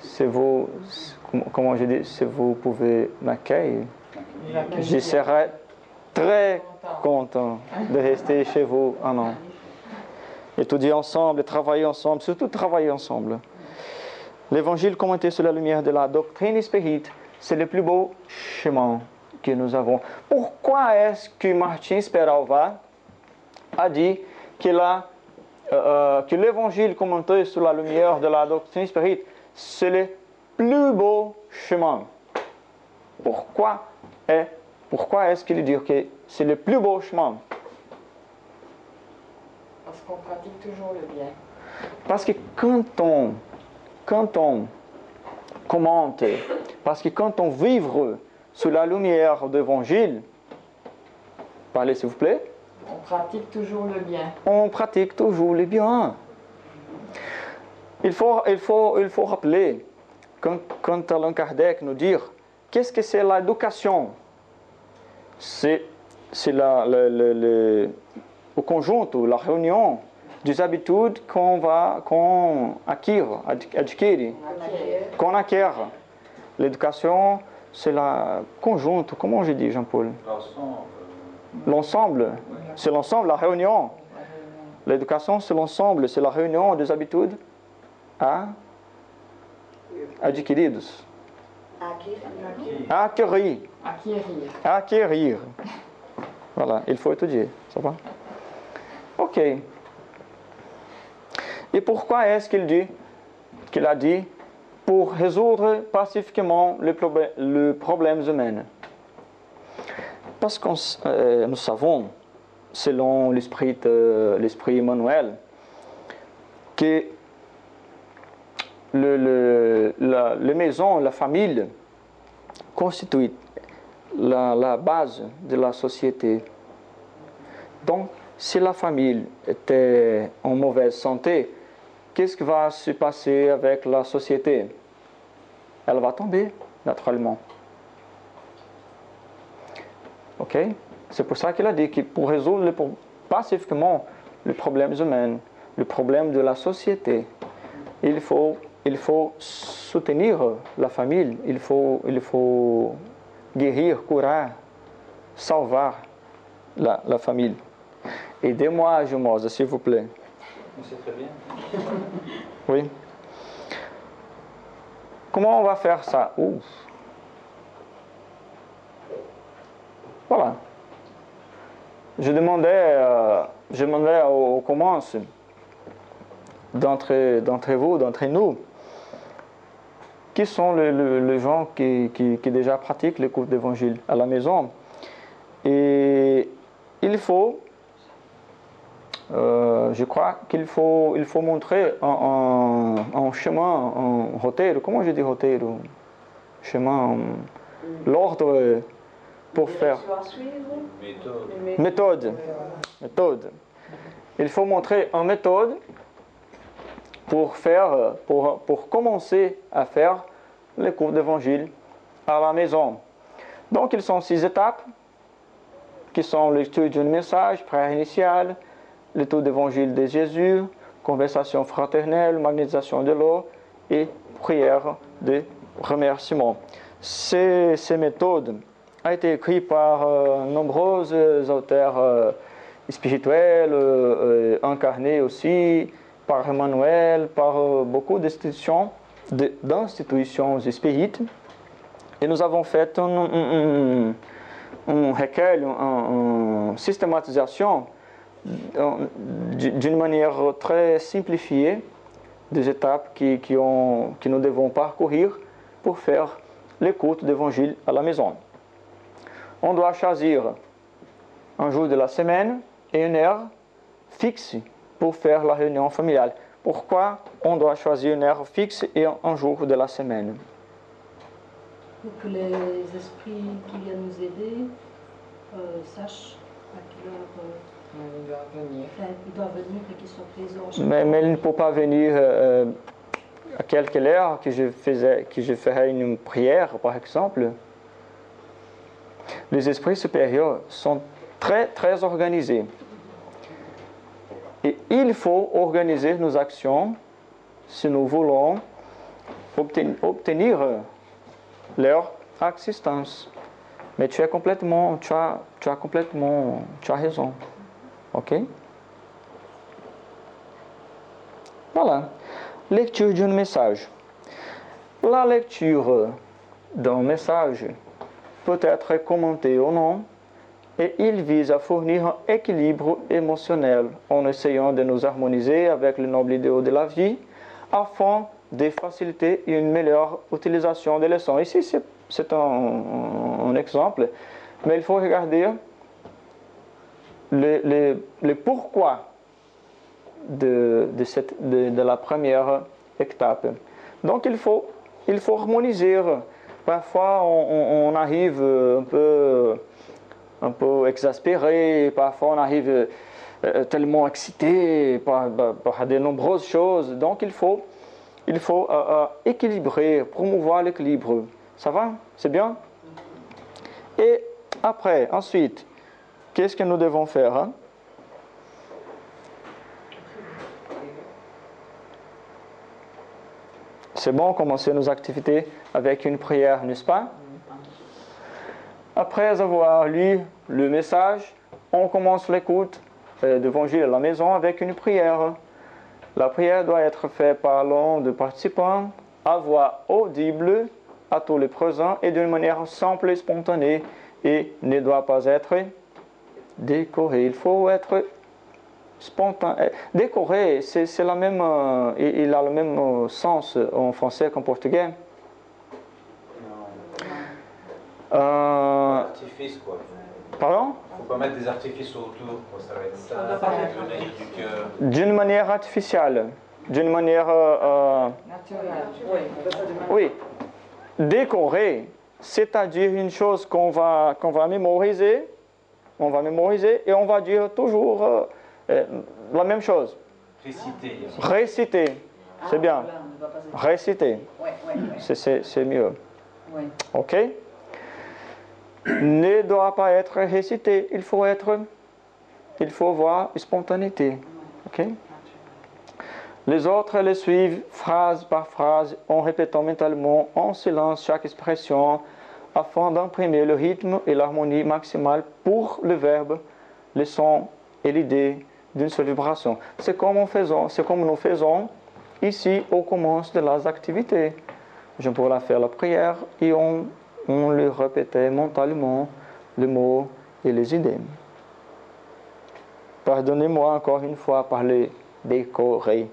Si vous, comment- je dis, si vous pouvez m'accueillir, je serai très Content. de rester chez vous un an. Étudier ensemble, travailler ensemble, surtout travailler ensemble. L'évangile commenté sur la lumière de la doctrine spirite, c'est le plus beau chemin que nous avons. Pourquoi est-ce que Martin Peralva a dit que, la- euh, euh, que l'évangile commenté sur la lumière de la doctrine spirite, c'est le plus beau chemin. Pourquoi est pourquoi est-ce qu'il dit que c'est le plus beau chemin? Parce qu'on pratique toujours le bien. Parce que quand on, quand on commente, parce que quand on vivre sous la lumière de l'évangile, parlez s'il vous plaît, On pratique toujours le bien. on pratique toujours le bien. Il faut, il faut, il faut rappeler, quand, quand Alain Kardec nous dit, qu'est-ce que c'est l'éducation? C'est c'est la, le, le, le- conjoint, la réunion des habitudes qu'on va, qu'on acquiert, ad- adquiert, qu'on acquiert. L'éducation, c'est la conjointe, comment je dis Jean-Paul? L'ensemble. L'ensemble, c'est l'ensemble, la réunion. L'éducation, c'est l'ensemble, c'est la réunion des habitudes à adquiridos. Acquérir. Acquérir. Acquérir. Voilà, il faut étudier, ça va? Ok. Et pourquoi est-ce qu'il dit, qu'il a dit, pour résoudre pacifiquement les problèmes, les problèmes humains Parce que nous savons, selon l'esprit l'esprit Emmanuel, que le, la, les maisons, la famille, constituent la, la base de la société. Donc, si la famille était en mauvaise santé, qu'est-ce qui va se passer avec la société? Elle va tomber, naturellement. Ok? C'est pour ça qu'il a dit que pour résoudre pacifiquement les problèmes humains, le problème de la société, il faut, il faut soutenir la famille, il faut, il faut guérir, curar, salvar la, la famille. Aidez-moi, Jumosa, s'il vous plaît. C'est très bien. Oui. Comment on va faire ça? Ouf. Voilà. Je demandais, euh, je demandais au, au commence d'entre d'entre vous, d'entre nous, qui sont les, les- les gens qui, qui- qui déjà pratiquent le cours d'évangile à la maison. Et il faut euh, je crois qu'il faut, il faut montrer un, un- un chemin, un roteiro, comment je dis roteiro? Chemin, l'ordre pour faire. Méthode. Méthode. Il faut montrer une méthode pour faire, pour, pour commencer à faire les cours d'évangile à la maison. Donc, ils sont six étapes qui sont lecture d'un message, prière initiale, l'étude d'évangile de Jésus, conversation fraternelle, magnétisation de l'eau et prière de remerciement. Ces, ces méthodes ont été écrites par euh, nombreux auteurs euh, spirituels, euh, incarnés aussi, par Emmanuel, par euh, beaucoup d'institutions, d'institutions spirites. Et nous avons fait un, un- recueil, une systématisation d'une manière très simplifiée des étapes qui, nous devons parcourir pour faire l'écoute d'évangile à la maison. On doit choisir un jour de la semaine et une heure fixe pour faire la réunion familiale. Pourquoi on doit choisir une heure fixe et un- jour de la semaine? Pour que les esprits qui viennent nous aider euh, sachent à quelle heure euh, Il doit venir. doivent venir et qu'ils soient présents. à chaque Mais, mais il ne peut pas venir euh, à quelque heure que je, faisais, que je ferais une prière, par exemple. Les esprits supérieurs sont très, très organisés. Et il faut organiser nos actions si nous voulons obten- obtenir leur existence. Mais tu as complètement, tu as complètement, tu as raison. Ok? Voilà. Lecture d'un message. La lecture d'un message peut être commentée ou non, et il vise à fournir un équilibre émotionnel en essayant de nous harmoniser avec le noble idéal de la vie, afin de faciliter une meilleure utilisation des leçons. Ici, c'est- un, exemple, mais il faut regarder le, pourquoi de, de la première étape. Donc il faut, il faut harmoniser. Parfois on, arrive un peu, un peu exaspéré, parfois on arrive euh, tellement excité par, de nombreuses choses. Donc il faut, il faut euh, euh, équilibrer, promouvoir l'équilibre. Ça va? C'est bien? Et après, ensuite, qu'est-ce que nous devons faire hein? C'est bon commencer nos activités avec une prière, n'est-ce pas? Après avoir lu le message, on commence l'écoute euh, d'évangile à la maison avec une prière. La prière doit être faite par l'un des participants à voix audible à tous les présents et d'une manière simple et spontanée et ne doit pas être décorée. Il faut être spontané. Décoré, c'est la même, euh, il a le même euh, sens en français qu'en portugais. Euh, Artifice quoi. Pardon? Il ne faut pas mettre des artifices autour, ça va être ça, venir du cœur. D'une manière artificielle, d'une manière... Euh, Naturelle. oui, décoré, c'est-à-dire une chose qu'on va, qu'on va mémoriser, on va mémoriser et on va dire toujours la même chose. Réciter. Réciter, c'est bien. Réciter, c'est- c'est c'est mieux. OK Ne doit pas être récité, il faut être, il faut voir spontanéité. OK Les autres les suivent phrase par phrase en répétant mentalement en silence chaque expression afin d'imprimer le rythme et l'harmonie maximale pour le verbe, le son et l'idée d'une seule vibration. C'est comme, nous faisons- ici au commencement de las activités. Je pourrais faire la prière et on, on lui répétait mentalement les mots et les idées. Pardonnez-moi encore une fois par les décorés.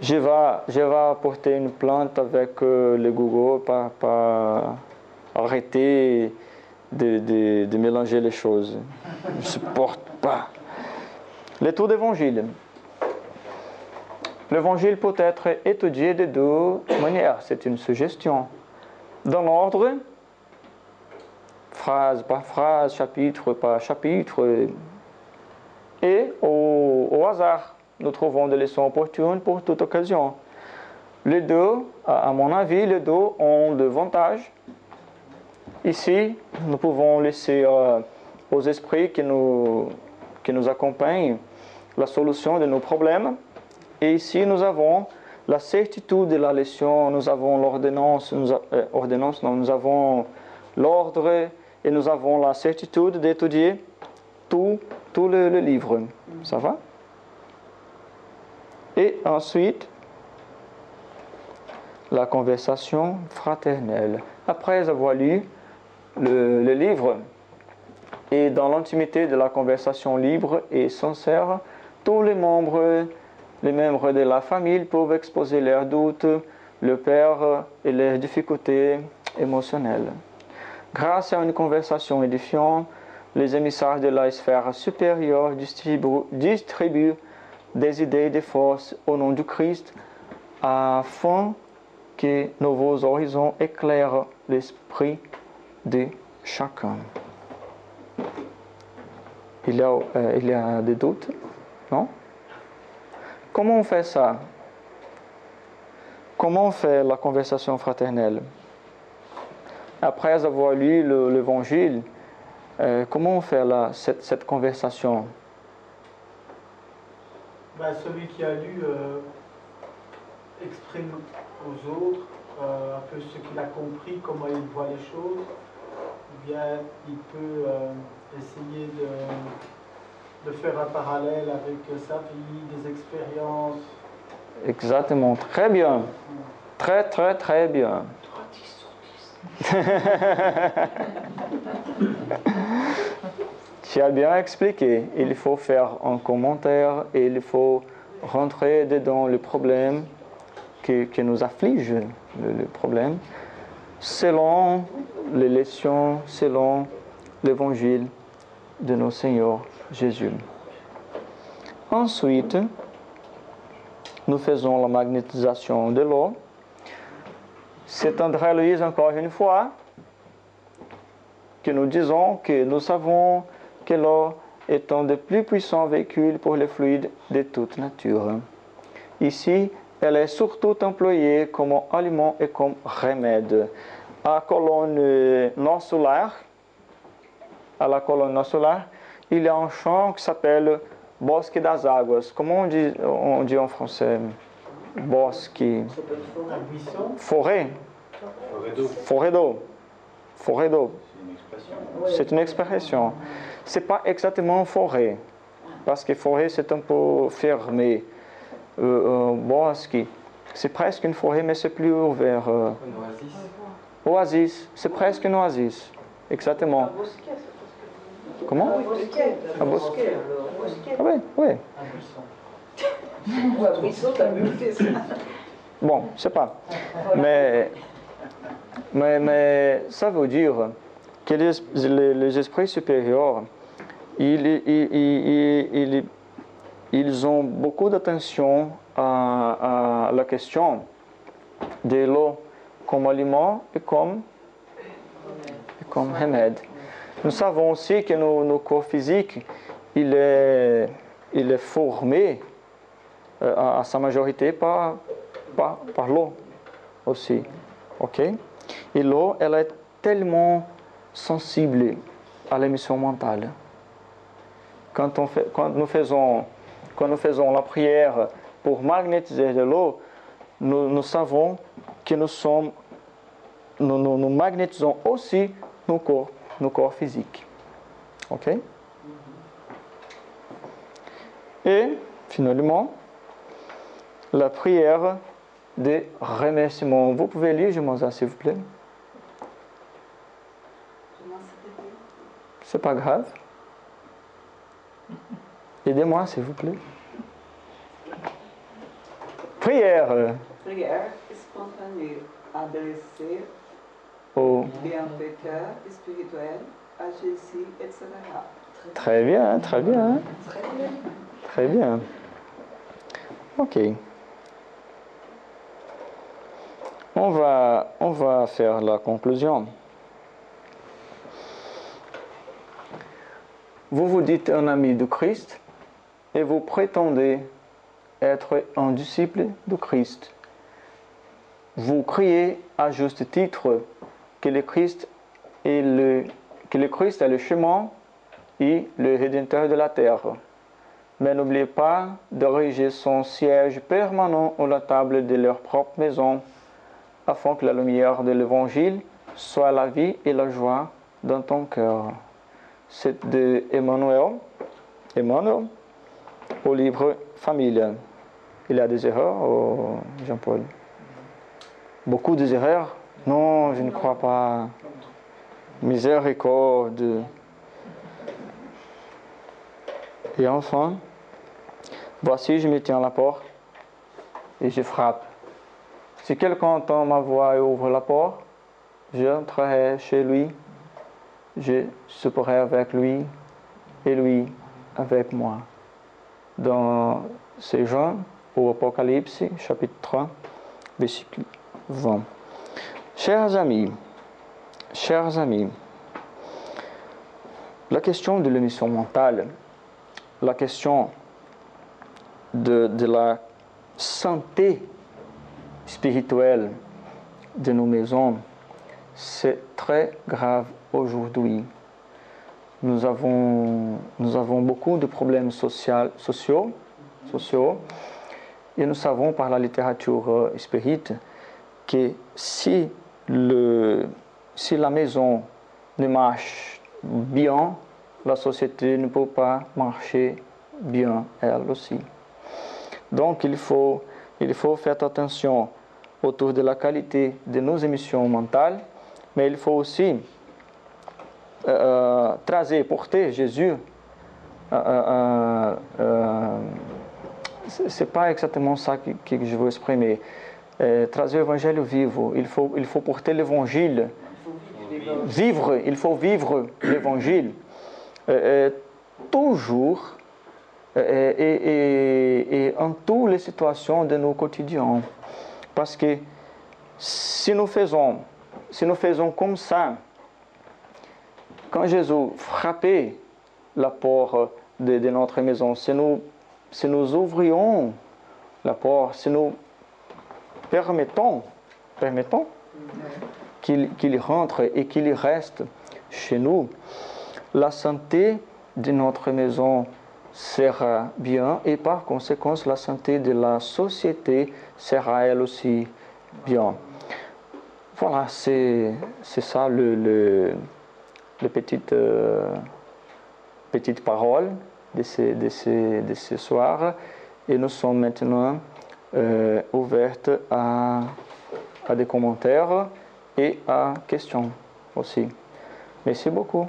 Je vais, je vais apporter une plante avec euh, le Google pour, pour arrêter de, de- de mélanger les choses. Je ne supporte pas. Le tour d'évangile. L'évangile peut être étudié de deux manières. C'est une suggestion. Dans l'ordre, phrase par phrase, chapitre par chapitre, et au, hasard. Nous trouvons des leçons opportunes pour toute occasion. Les deux, à mon avis, les deux ont de avantages. Ici, nous pouvons laisser euh, aux esprits qui nous, qui nous accompagnent la solution de nos problèmes. Et ici, nous avons la certitude de la leçon, nous avons l'ordonnance, nous, euh, ordonnance, nous avons l'ordre et nous avons la certitude d'étudier tout, tout le livre. Ça va? Et ensuite, la conversation fraternelle. Après avoir lu le, livre, et dans l'intimité de la conversation libre et sincère, tous les membres, les membres de la famille peuvent exposer leurs doutes, leurs peurs et leurs difficultés émotionnelles. Grâce à une conversation édifiante, les émissaires de la sphère supérieure distribuent, des idées de force au nom du Christ afin que nouveaux horizons éclairent l'esprit de chacun. Il y a, euh, il y a des doutes Non? Comment on fait ça? Comment on fait la conversation fraternelle? Après avoir lu le- l'évangile, euh, comment on fait cette, conversation? Ben, celui qui a lu euh, exprime aux autres un peu ce qu'il a compris, comment il voit les choses. Bien il peut euh, essayer de, de faire un parallèle avec sa vie, des expériences. Exactement, très bien. Très, très, très bien. Tu as bien expliqué. Il faut faire un commentaire et il faut rentrer dedans le problème qui, nous afflige, le problème, selon les leçons, selon l'évangile de notre Seigneur Jésus. Ensuite, nous faisons la magnétisation de l'eau. C'est André Louise encore une fois que nous disons que nous savons que l'eau est un des plus puissants véhicules pour les fluides de toute nature. Ici, elle est surtout employée comme aliment et comme remède. À la colonne nord solaire, à la colonne nord solaire, il y a un champ qui s'appelle Bosque das Águas. Comment on dit, on dit en français? Bosque. Forêt. Forêt d'eau, Forêt d'eau. Forêt d'eau. c'est une expression. C'est une expression. C'est pas exactement forêt, parce que forêt c'est un peu fermé. Euh, euh, bosque, c'est presque une forêt, mais c'est plus ouvert. euh. Une oasis. Oasis, c'est presque une oasis. Exactement. Comment? Un bosquet. Un bosquet. Un bosquet. Ah oui, oui. Un buisson. Ou un buisson, t'as mieux fait ça. Bon, je sais pas. Mais, mais, mais ça veut dire que les, les- les esprits supérieurs, ils, ils, ils, ils- ils ont beaucoup d'attention à, la question de l'eau comme aliment et comme, et comme remède. Nous savons aussi que nos, nos corps physiques, il est, il est formé euh, à, à sa majorité par, par, par l'eau aussi. Ok? Et l'eau, elle est tellement sensible à l'émission mentale. Quand, on fait, quand, nous faisons, quand nous faisons la prière pour magnétiser de l'eau, nous, nous savons que nous sommes, nous, nous, nous magnétisons aussi nos corps, nos corps physiques. Ok? Et finalement, la prière de remerciement. Vous pouvez lire, je m'en s'il vous plaît. C'est pas grave. Aidez-moi, s'il vous plaît. Prière Prière spontanée adressée au... bienfaiteur spirituel à Jésus, etc. Très bien, très bien. Très bien. Ok. On va, on va faire la conclusion. Vous vous dites un ami de Christ et vous prétendez être un disciple de Christ. Vous criez à juste titre que le Christ est le, chemin et le rédempteur de la terre. Mais n'oubliez pas d'ériger son siège permanent à la table de leur propre maison, afin que la lumière de l'Évangile soit la vie et la joie dans ton cœur. C'est de Emmanuel, Emmanuel, au livre Famille. Il y a des erreurs, Jean-Paul Beaucoup des erreurs Non, je ne crois pas. Miséricorde. Et enfin, voici, je me tiens à la porte et je frappe. Si quelqu'un entend ma voix et ouvre la porte, j'entrerai chez lui, je souperai avec lui et lui avec moi. Dans ces Jean, au Apocalypse, chapitre 3, verset 20. Chers amis, chers amis, la question de l'émission mentale, la question de, de la santé spirituelle de nos maisons, c'est très grave aujourd'hui. Nous avons, beaucoup de problèmes social, sociaux, sociaux et nous savons par la littérature euh, spirite que si, la maison ne marche bien, la société ne peut pas marcher bien elle aussi. Donc il faut faire attention autour de la qualité de nos émissions mentales, mais il faut aussi euh, trazer, porter Jésus. Euh, euh, c'est pas exactement ça que, je veux exprimer. trazer o evangelho vivo. Il faut, il faut porter l'évangile. Vivre, il faut vivre l'évangile. toujours et, en toutes les situations de nos quotidiens. Parce que si nous faisons, si nous faisons comme ça, quand Jésus frappait la porte de, notre maison, si nous, si nous ouvrions la porte, si nous permettons, permettons qu'il qu rentre et qu'il reste chez nous, la santé de notre maison sera bien et par conséquent la santé de la société sera elle aussi bien. Voilà, c'est ça le les petites, euh, petites paroles de ces, de, ces, de ce soir. Et nous sommes maintenant euh, ouvertes à, à des commentaires et à questions aussi. Merci beaucoup.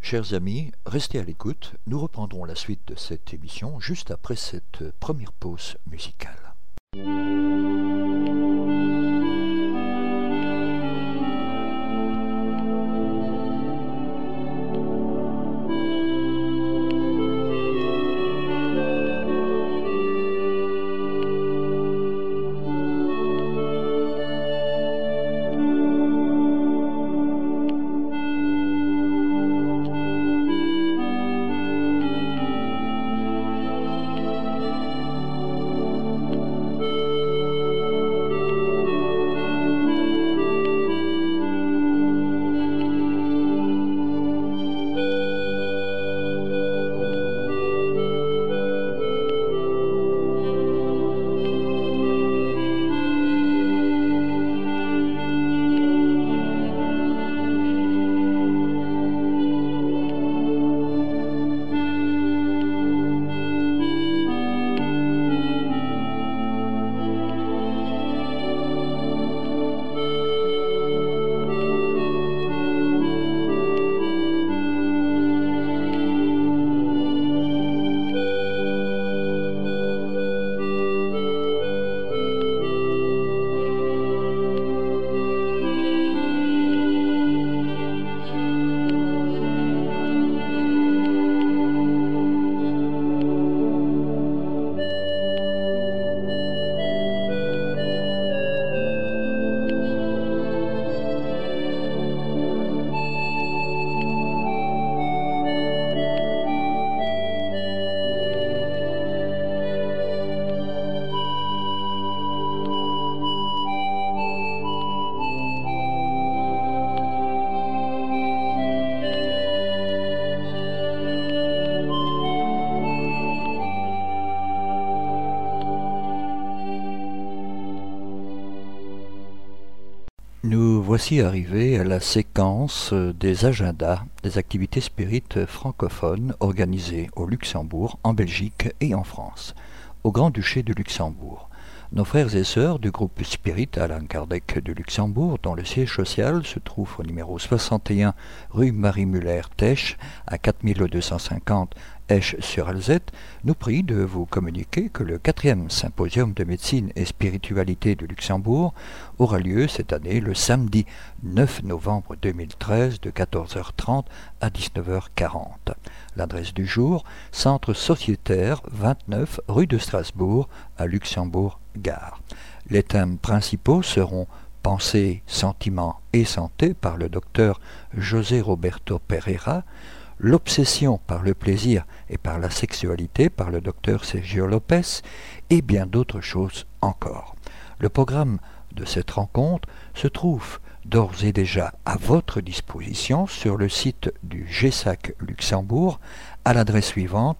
Chers amis, restez à l'écoute. Nous reprendrons la suite de cette émission juste après cette première pause musicale. Voici arrivé à la séquence des agendas des activités spirites francophones organisées au Luxembourg, en Belgique et en France, au Grand-Duché de Luxembourg. Nos frères et sœurs du groupe Spirit Alain Kardec de Luxembourg, dont le siège social se trouve au numéro 61 rue Marie-Muller-Tesch à 4250 sur alzette nous prie de vous communiquer que le quatrième symposium de médecine et spiritualité de Luxembourg aura lieu cette année le samedi 9 novembre 2013 de 14h30 à 19h40. L'adresse du jour, Centre sociétaire 29 rue de Strasbourg à Les thèmes principaux seront Pensée, sentiments et santé par le docteur José Roberto Pereira, L'obsession par le plaisir et par la sexualité par le docteur Sergio Lopez et bien d'autres choses encore. Le programme de cette rencontre se trouve d'ores et déjà à votre disposition sur le site du GESAC Luxembourg à l'adresse suivante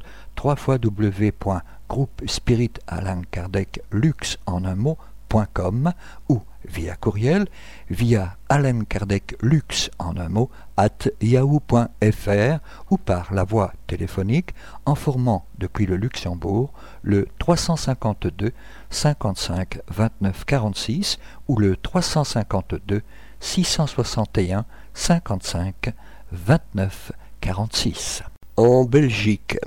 www.groupespiritalankardeclux en un mot.com ou via courriel, via Alain Kardec Lux en un mot, at yahoo.fr ou par la voie téléphonique en formant depuis le Luxembourg le 352 55 29 46 ou le 352 661 55 29 46. En Belgique,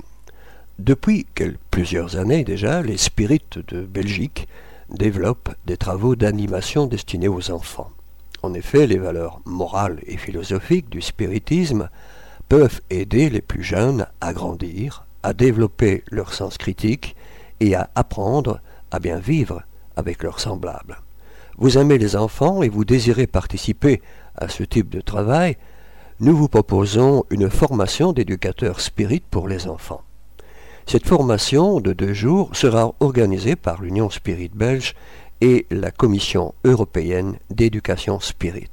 depuis plusieurs années déjà, les spirites de Belgique développe des travaux d'animation destinés aux enfants. En effet, les valeurs morales et philosophiques du spiritisme peuvent aider les plus jeunes à grandir, à développer leur sens critique et à apprendre à bien vivre avec leurs semblables. Vous aimez les enfants et vous désirez participer à ce type de travail, nous vous proposons une formation d'éducateur spirit pour les enfants. Cette formation de deux jours sera organisée par l'Union Spirit belge et la Commission européenne d'éducation spirit.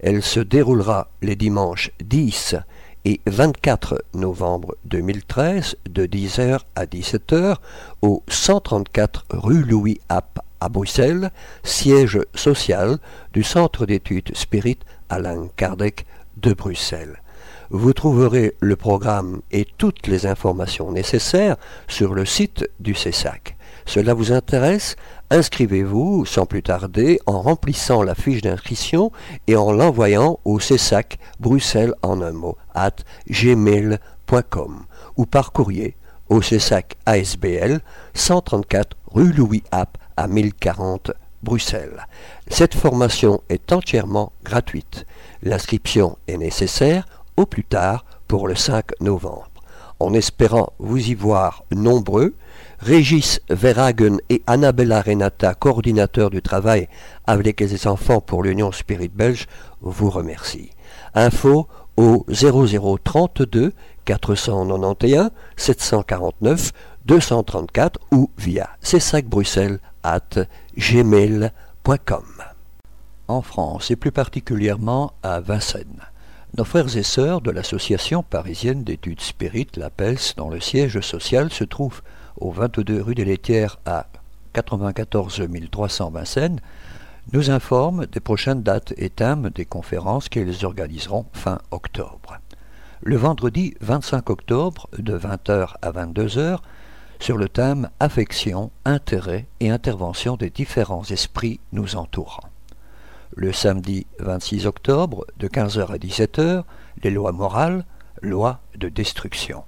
Elle se déroulera les dimanches 10 et 24 novembre 2013 de 10h à 17h au 134 rue Louis App à Bruxelles, siège social du Centre d'études Spirit Alain Kardec de Bruxelles. Vous trouverez le programme et toutes les informations nécessaires sur le site du CESAC. Cela vous intéresse? Inscrivez-vous sans plus tarder en remplissant la fiche d'inscription et en l'envoyant au CESAC Bruxelles en un mot at gmail.com ou par courrier au CESAC ASBL 134 rue Louis App à 1040 Bruxelles. Cette formation est entièrement gratuite. L'inscription est nécessaire au plus tard pour le 5 novembre. En espérant vous y voir nombreux, Régis Verhagen et Annabella Renata, coordinateurs du travail avec les enfants pour l'Union Spirit Belge, vous remercient. Info au 0032 491 749 234 ou via csacbruxelles at gmail.com. En France et plus particulièrement à Vincennes. Nos frères et sœurs de l'association parisienne d'études Spirit, la PELS, dont le siège social se trouve au 22 rue des Laitières à 94 300 Vincennes, nous informent des prochaines dates et thèmes des conférences qu'ils organiseront fin octobre. Le vendredi 25 octobre, de 20h à 22h, sur le thème Affection, intérêt et intervention des différents esprits nous entourant. Le samedi 26 octobre, de 15h à 17h, les lois morales, lois de destruction.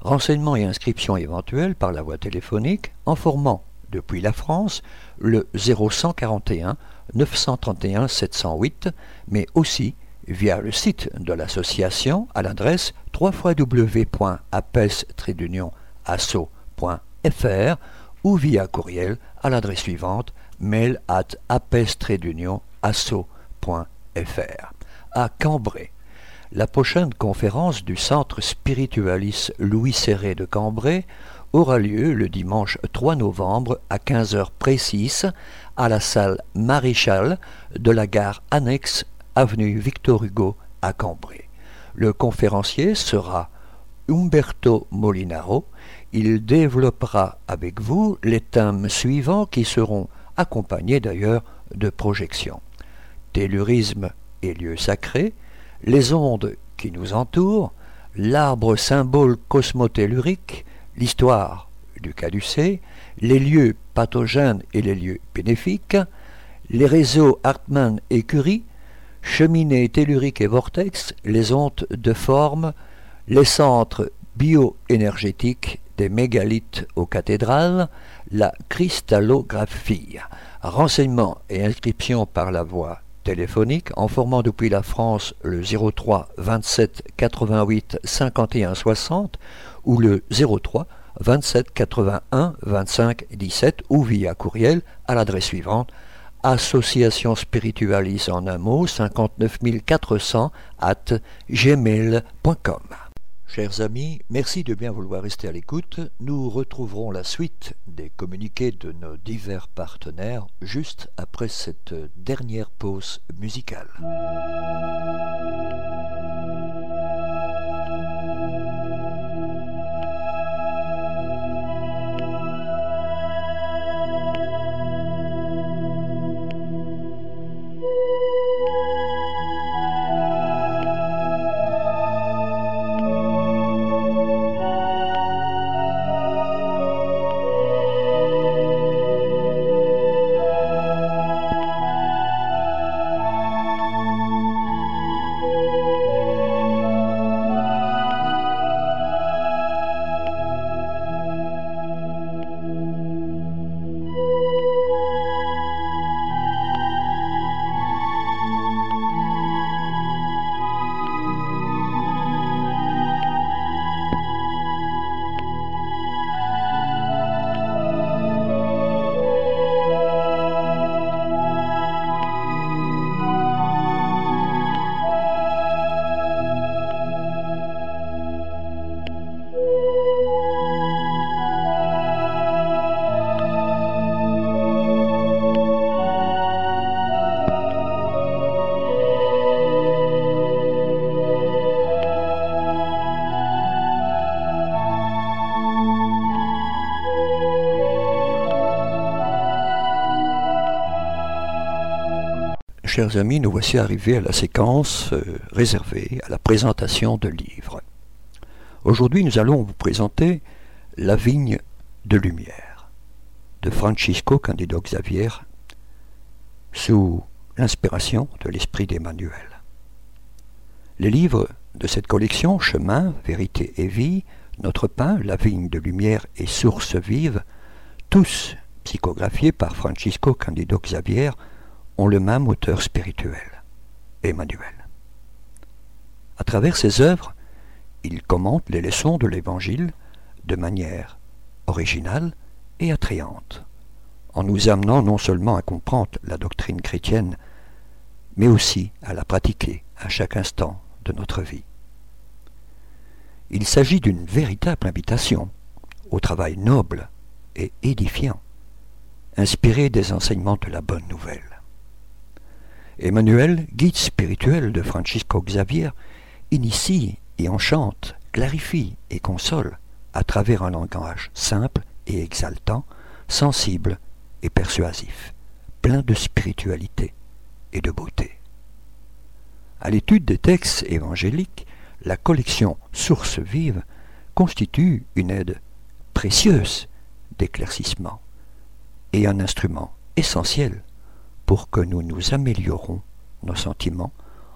Renseignements et inscriptions éventuelles par la voie téléphonique en formant, depuis la France, le 0141 931 708, mais aussi via le site de l'association à l'adresse www.apes-asso.fr ou via courriel à l'adresse suivante mail at apes-asso.fr. À Cambrai, la prochaine conférence du Centre spiritualiste Louis Serré de Cambrai aura lieu le dimanche 3 novembre à 15h précises à la salle Maréchal de la gare annexe avenue Victor Hugo à Cambrai. Le conférencier sera Umberto Molinaro. Il développera avec vous les thèmes suivants qui seront accompagnés d'ailleurs de projections. Tellurisme et lieux sacrés, les ondes qui nous entourent, l'arbre symbole cosmotellurique, l'histoire du caducée, les lieux pathogènes et les lieux bénéfiques, les réseaux Hartmann et Curie, cheminées telluriques et vortex, les ondes de forme, les centres bioénergétiques des mégalithes aux cathédrales, la cristallographie. Renseignements et inscriptions par la voie en formant depuis la France le 03 27 88 51 60 ou le 03 27 81 25 17 ou via courriel à l'adresse suivante association spiritualiste en un mot 59 400 at gmail.com. Chers amis, merci de bien vouloir rester à l'écoute. Nous retrouverons la suite des communiqués de nos divers partenaires juste après cette dernière pause musicale. Chers amis, nous voici arrivés à la séquence euh, réservée à la présentation de livres. Aujourd'hui, nous allons vous présenter La vigne de lumière de Francisco Candido Xavier sous l'inspiration de l'esprit d'Emmanuel. Les livres de cette collection, Chemin, Vérité et Vie, Notre pain, La vigne de lumière et Source vive, tous psychographiés par Francisco Candido Xavier, ont le même auteur spirituel, Emmanuel. À travers ses œuvres, il commente les leçons de l'Évangile de manière originale et attrayante, en nous amenant non seulement à comprendre la doctrine chrétienne, mais aussi à la pratiquer à chaque instant de notre vie. Il s'agit d'une véritable invitation au travail noble et édifiant, inspiré des enseignements de la bonne nouvelle. Emmanuel, guide spirituel de Francisco Xavier, initie et enchante, clarifie et console à travers un langage simple et exaltant, sensible et persuasif, plein de spiritualité et de beauté. À l'étude des textes évangéliques, la collection Sources vives constitue une aide précieuse d'éclaircissement et un instrument essentiel pour que nous nous améliorons nos sentiments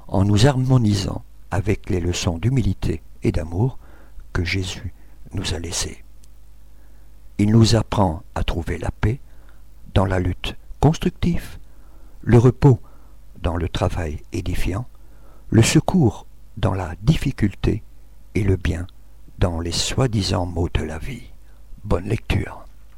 en nous harmonisant avec les leçons d'humilité et d'amour que Jésus nous a laissées. Il nous apprend à trouver la paix dans la lutte constructive, le repos dans le travail édifiant, le secours dans la difficulté et le bien dans les soi-disant mots de la vie. Bonne lecture.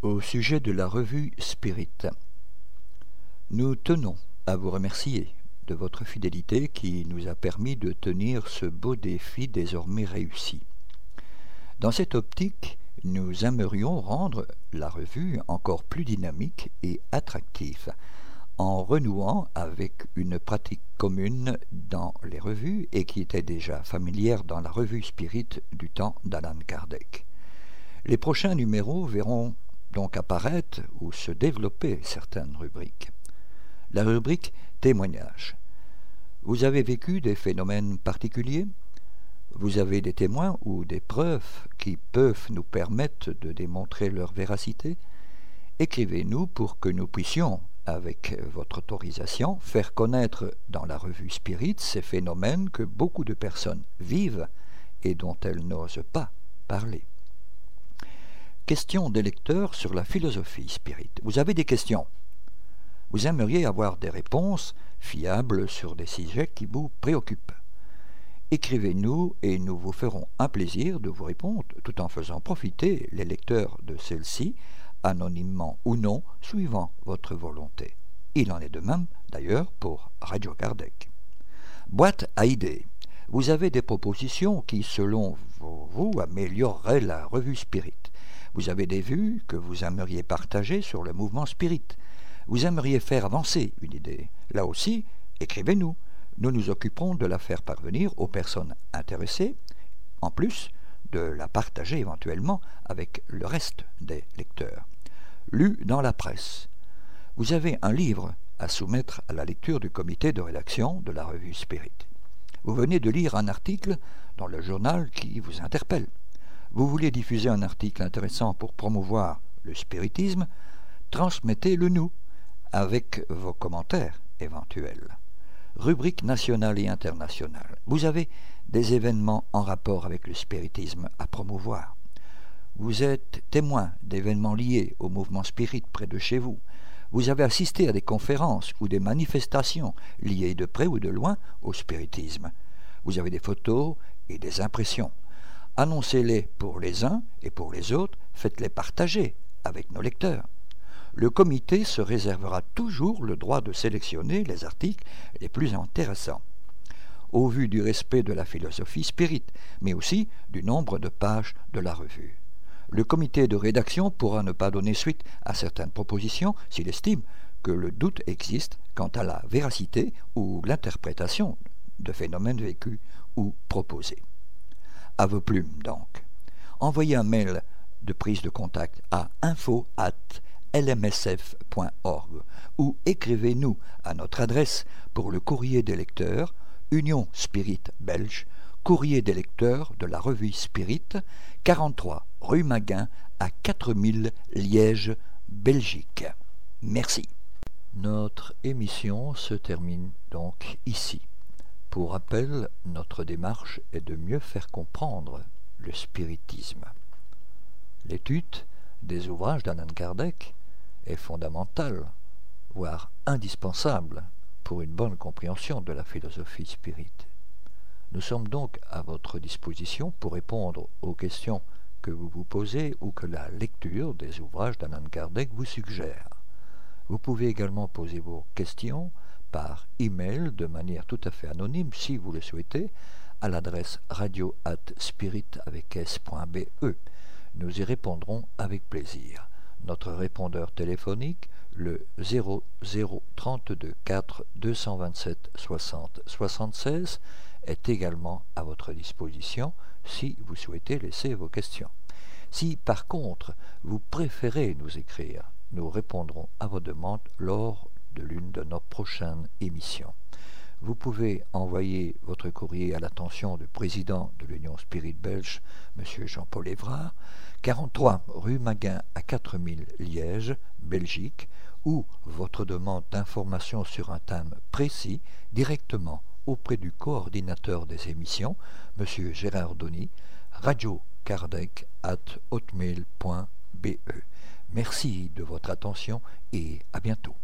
Au sujet de la revue Spirit, nous tenons à vous remercier de votre fidélité qui nous a permis de tenir ce beau défi désormais réussi. Dans cette optique, nous aimerions rendre la revue encore plus dynamique et attractive en renouant avec une pratique commune dans les revues et qui était déjà familière dans la revue Spirit du temps d'Alan Kardec. Les prochains numéros verront donc apparaître ou se développer certaines rubriques. La rubrique témoignage. Vous avez vécu des phénomènes particuliers? Vous avez des témoins ou des preuves qui peuvent nous permettre de démontrer leur véracité? Écrivez-nous pour que nous puissions, avec votre autorisation, faire connaître dans la revue Spirit ces phénomènes que beaucoup de personnes vivent et dont elles n'osent pas parler. Question des lecteurs sur la philosophie spirit. Vous avez des questions? Vous aimeriez avoir des réponses fiables sur des sujets qui vous préoccupent. Écrivez-nous et nous vous ferons un plaisir de vous répondre tout en faisant profiter les lecteurs de celle-ci, anonymement ou non, suivant votre volonté. Il en est de même, d'ailleurs, pour Radio Kardec. Boîte à idées. Vous avez des propositions qui, selon vous, amélioreraient la revue Spirit. Vous avez des vues que vous aimeriez partager sur le mouvement Spirit Vous aimeriez faire avancer une idée. Là aussi, écrivez-nous. Nous nous occuperons de la faire parvenir aux personnes intéressées, en plus de la partager éventuellement avec le reste des lecteurs. Lu dans la presse. Vous avez un livre à soumettre à la lecture du comité de rédaction de la revue Spirit. Vous venez de lire un article dans le journal qui vous interpelle. Vous voulez diffuser un article intéressant pour promouvoir le spiritisme, transmettez-le nous avec vos commentaires éventuels. Rubrique nationale et internationale. Vous avez des événements en rapport avec le spiritisme à promouvoir. Vous êtes témoin d'événements liés au mouvement spirit près de chez vous. Vous avez assisté à des conférences ou des manifestations liées de près ou de loin au spiritisme. Vous avez des photos et des impressions. Annoncez-les pour les uns et pour les autres, faites-les partager avec nos lecteurs. Le comité se réservera toujours le droit de sélectionner les articles les plus intéressants, au vu du respect de la philosophie spirit, mais aussi du nombre de pages de la revue. Le comité de rédaction pourra ne pas donner suite à certaines propositions s'il estime que le doute existe quant à la véracité ou l'interprétation de phénomènes vécus ou proposés. À vos plumes donc. Envoyez un mail de prise de contact à info lmsf.org ou écrivez-nous à notre adresse pour le courrier des lecteurs, Union Spirit Belge, courrier des lecteurs de la revue Spirit, 43 rue Maguin à 4000 Liège, Belgique. Merci. Notre émission se termine donc ici. Pour rappel, notre démarche est de mieux faire comprendre le spiritisme. L'étude des ouvrages d'Alan Kardec est fondamentale, voire indispensable pour une bonne compréhension de la philosophie spirit. Nous sommes donc à votre disposition pour répondre aux questions que vous vous posez ou que la lecture des ouvrages d'Alan Kardec vous suggère. Vous pouvez également poser vos questions par email de manière tout à fait anonyme si vous le souhaitez à l'adresse radio spirit avec s.be. Nous y répondrons avec plaisir. Notre répondeur téléphonique, le 0032 4 227 60 76, est également à votre disposition si vous souhaitez laisser vos questions. Si par contre vous préférez nous écrire, nous répondrons à vos demandes lors de l'une de nos prochaines émissions. Vous pouvez envoyer votre courrier à l'attention du président de l'Union Spirit Belge, M. Jean-Paul Évrard, 43 rue Maguin à 4000 Liège, Belgique, ou votre demande d'information sur un thème précis directement auprès du coordinateur des émissions, M. Gérard Donny, hotmail.be. Merci de votre attention et à bientôt.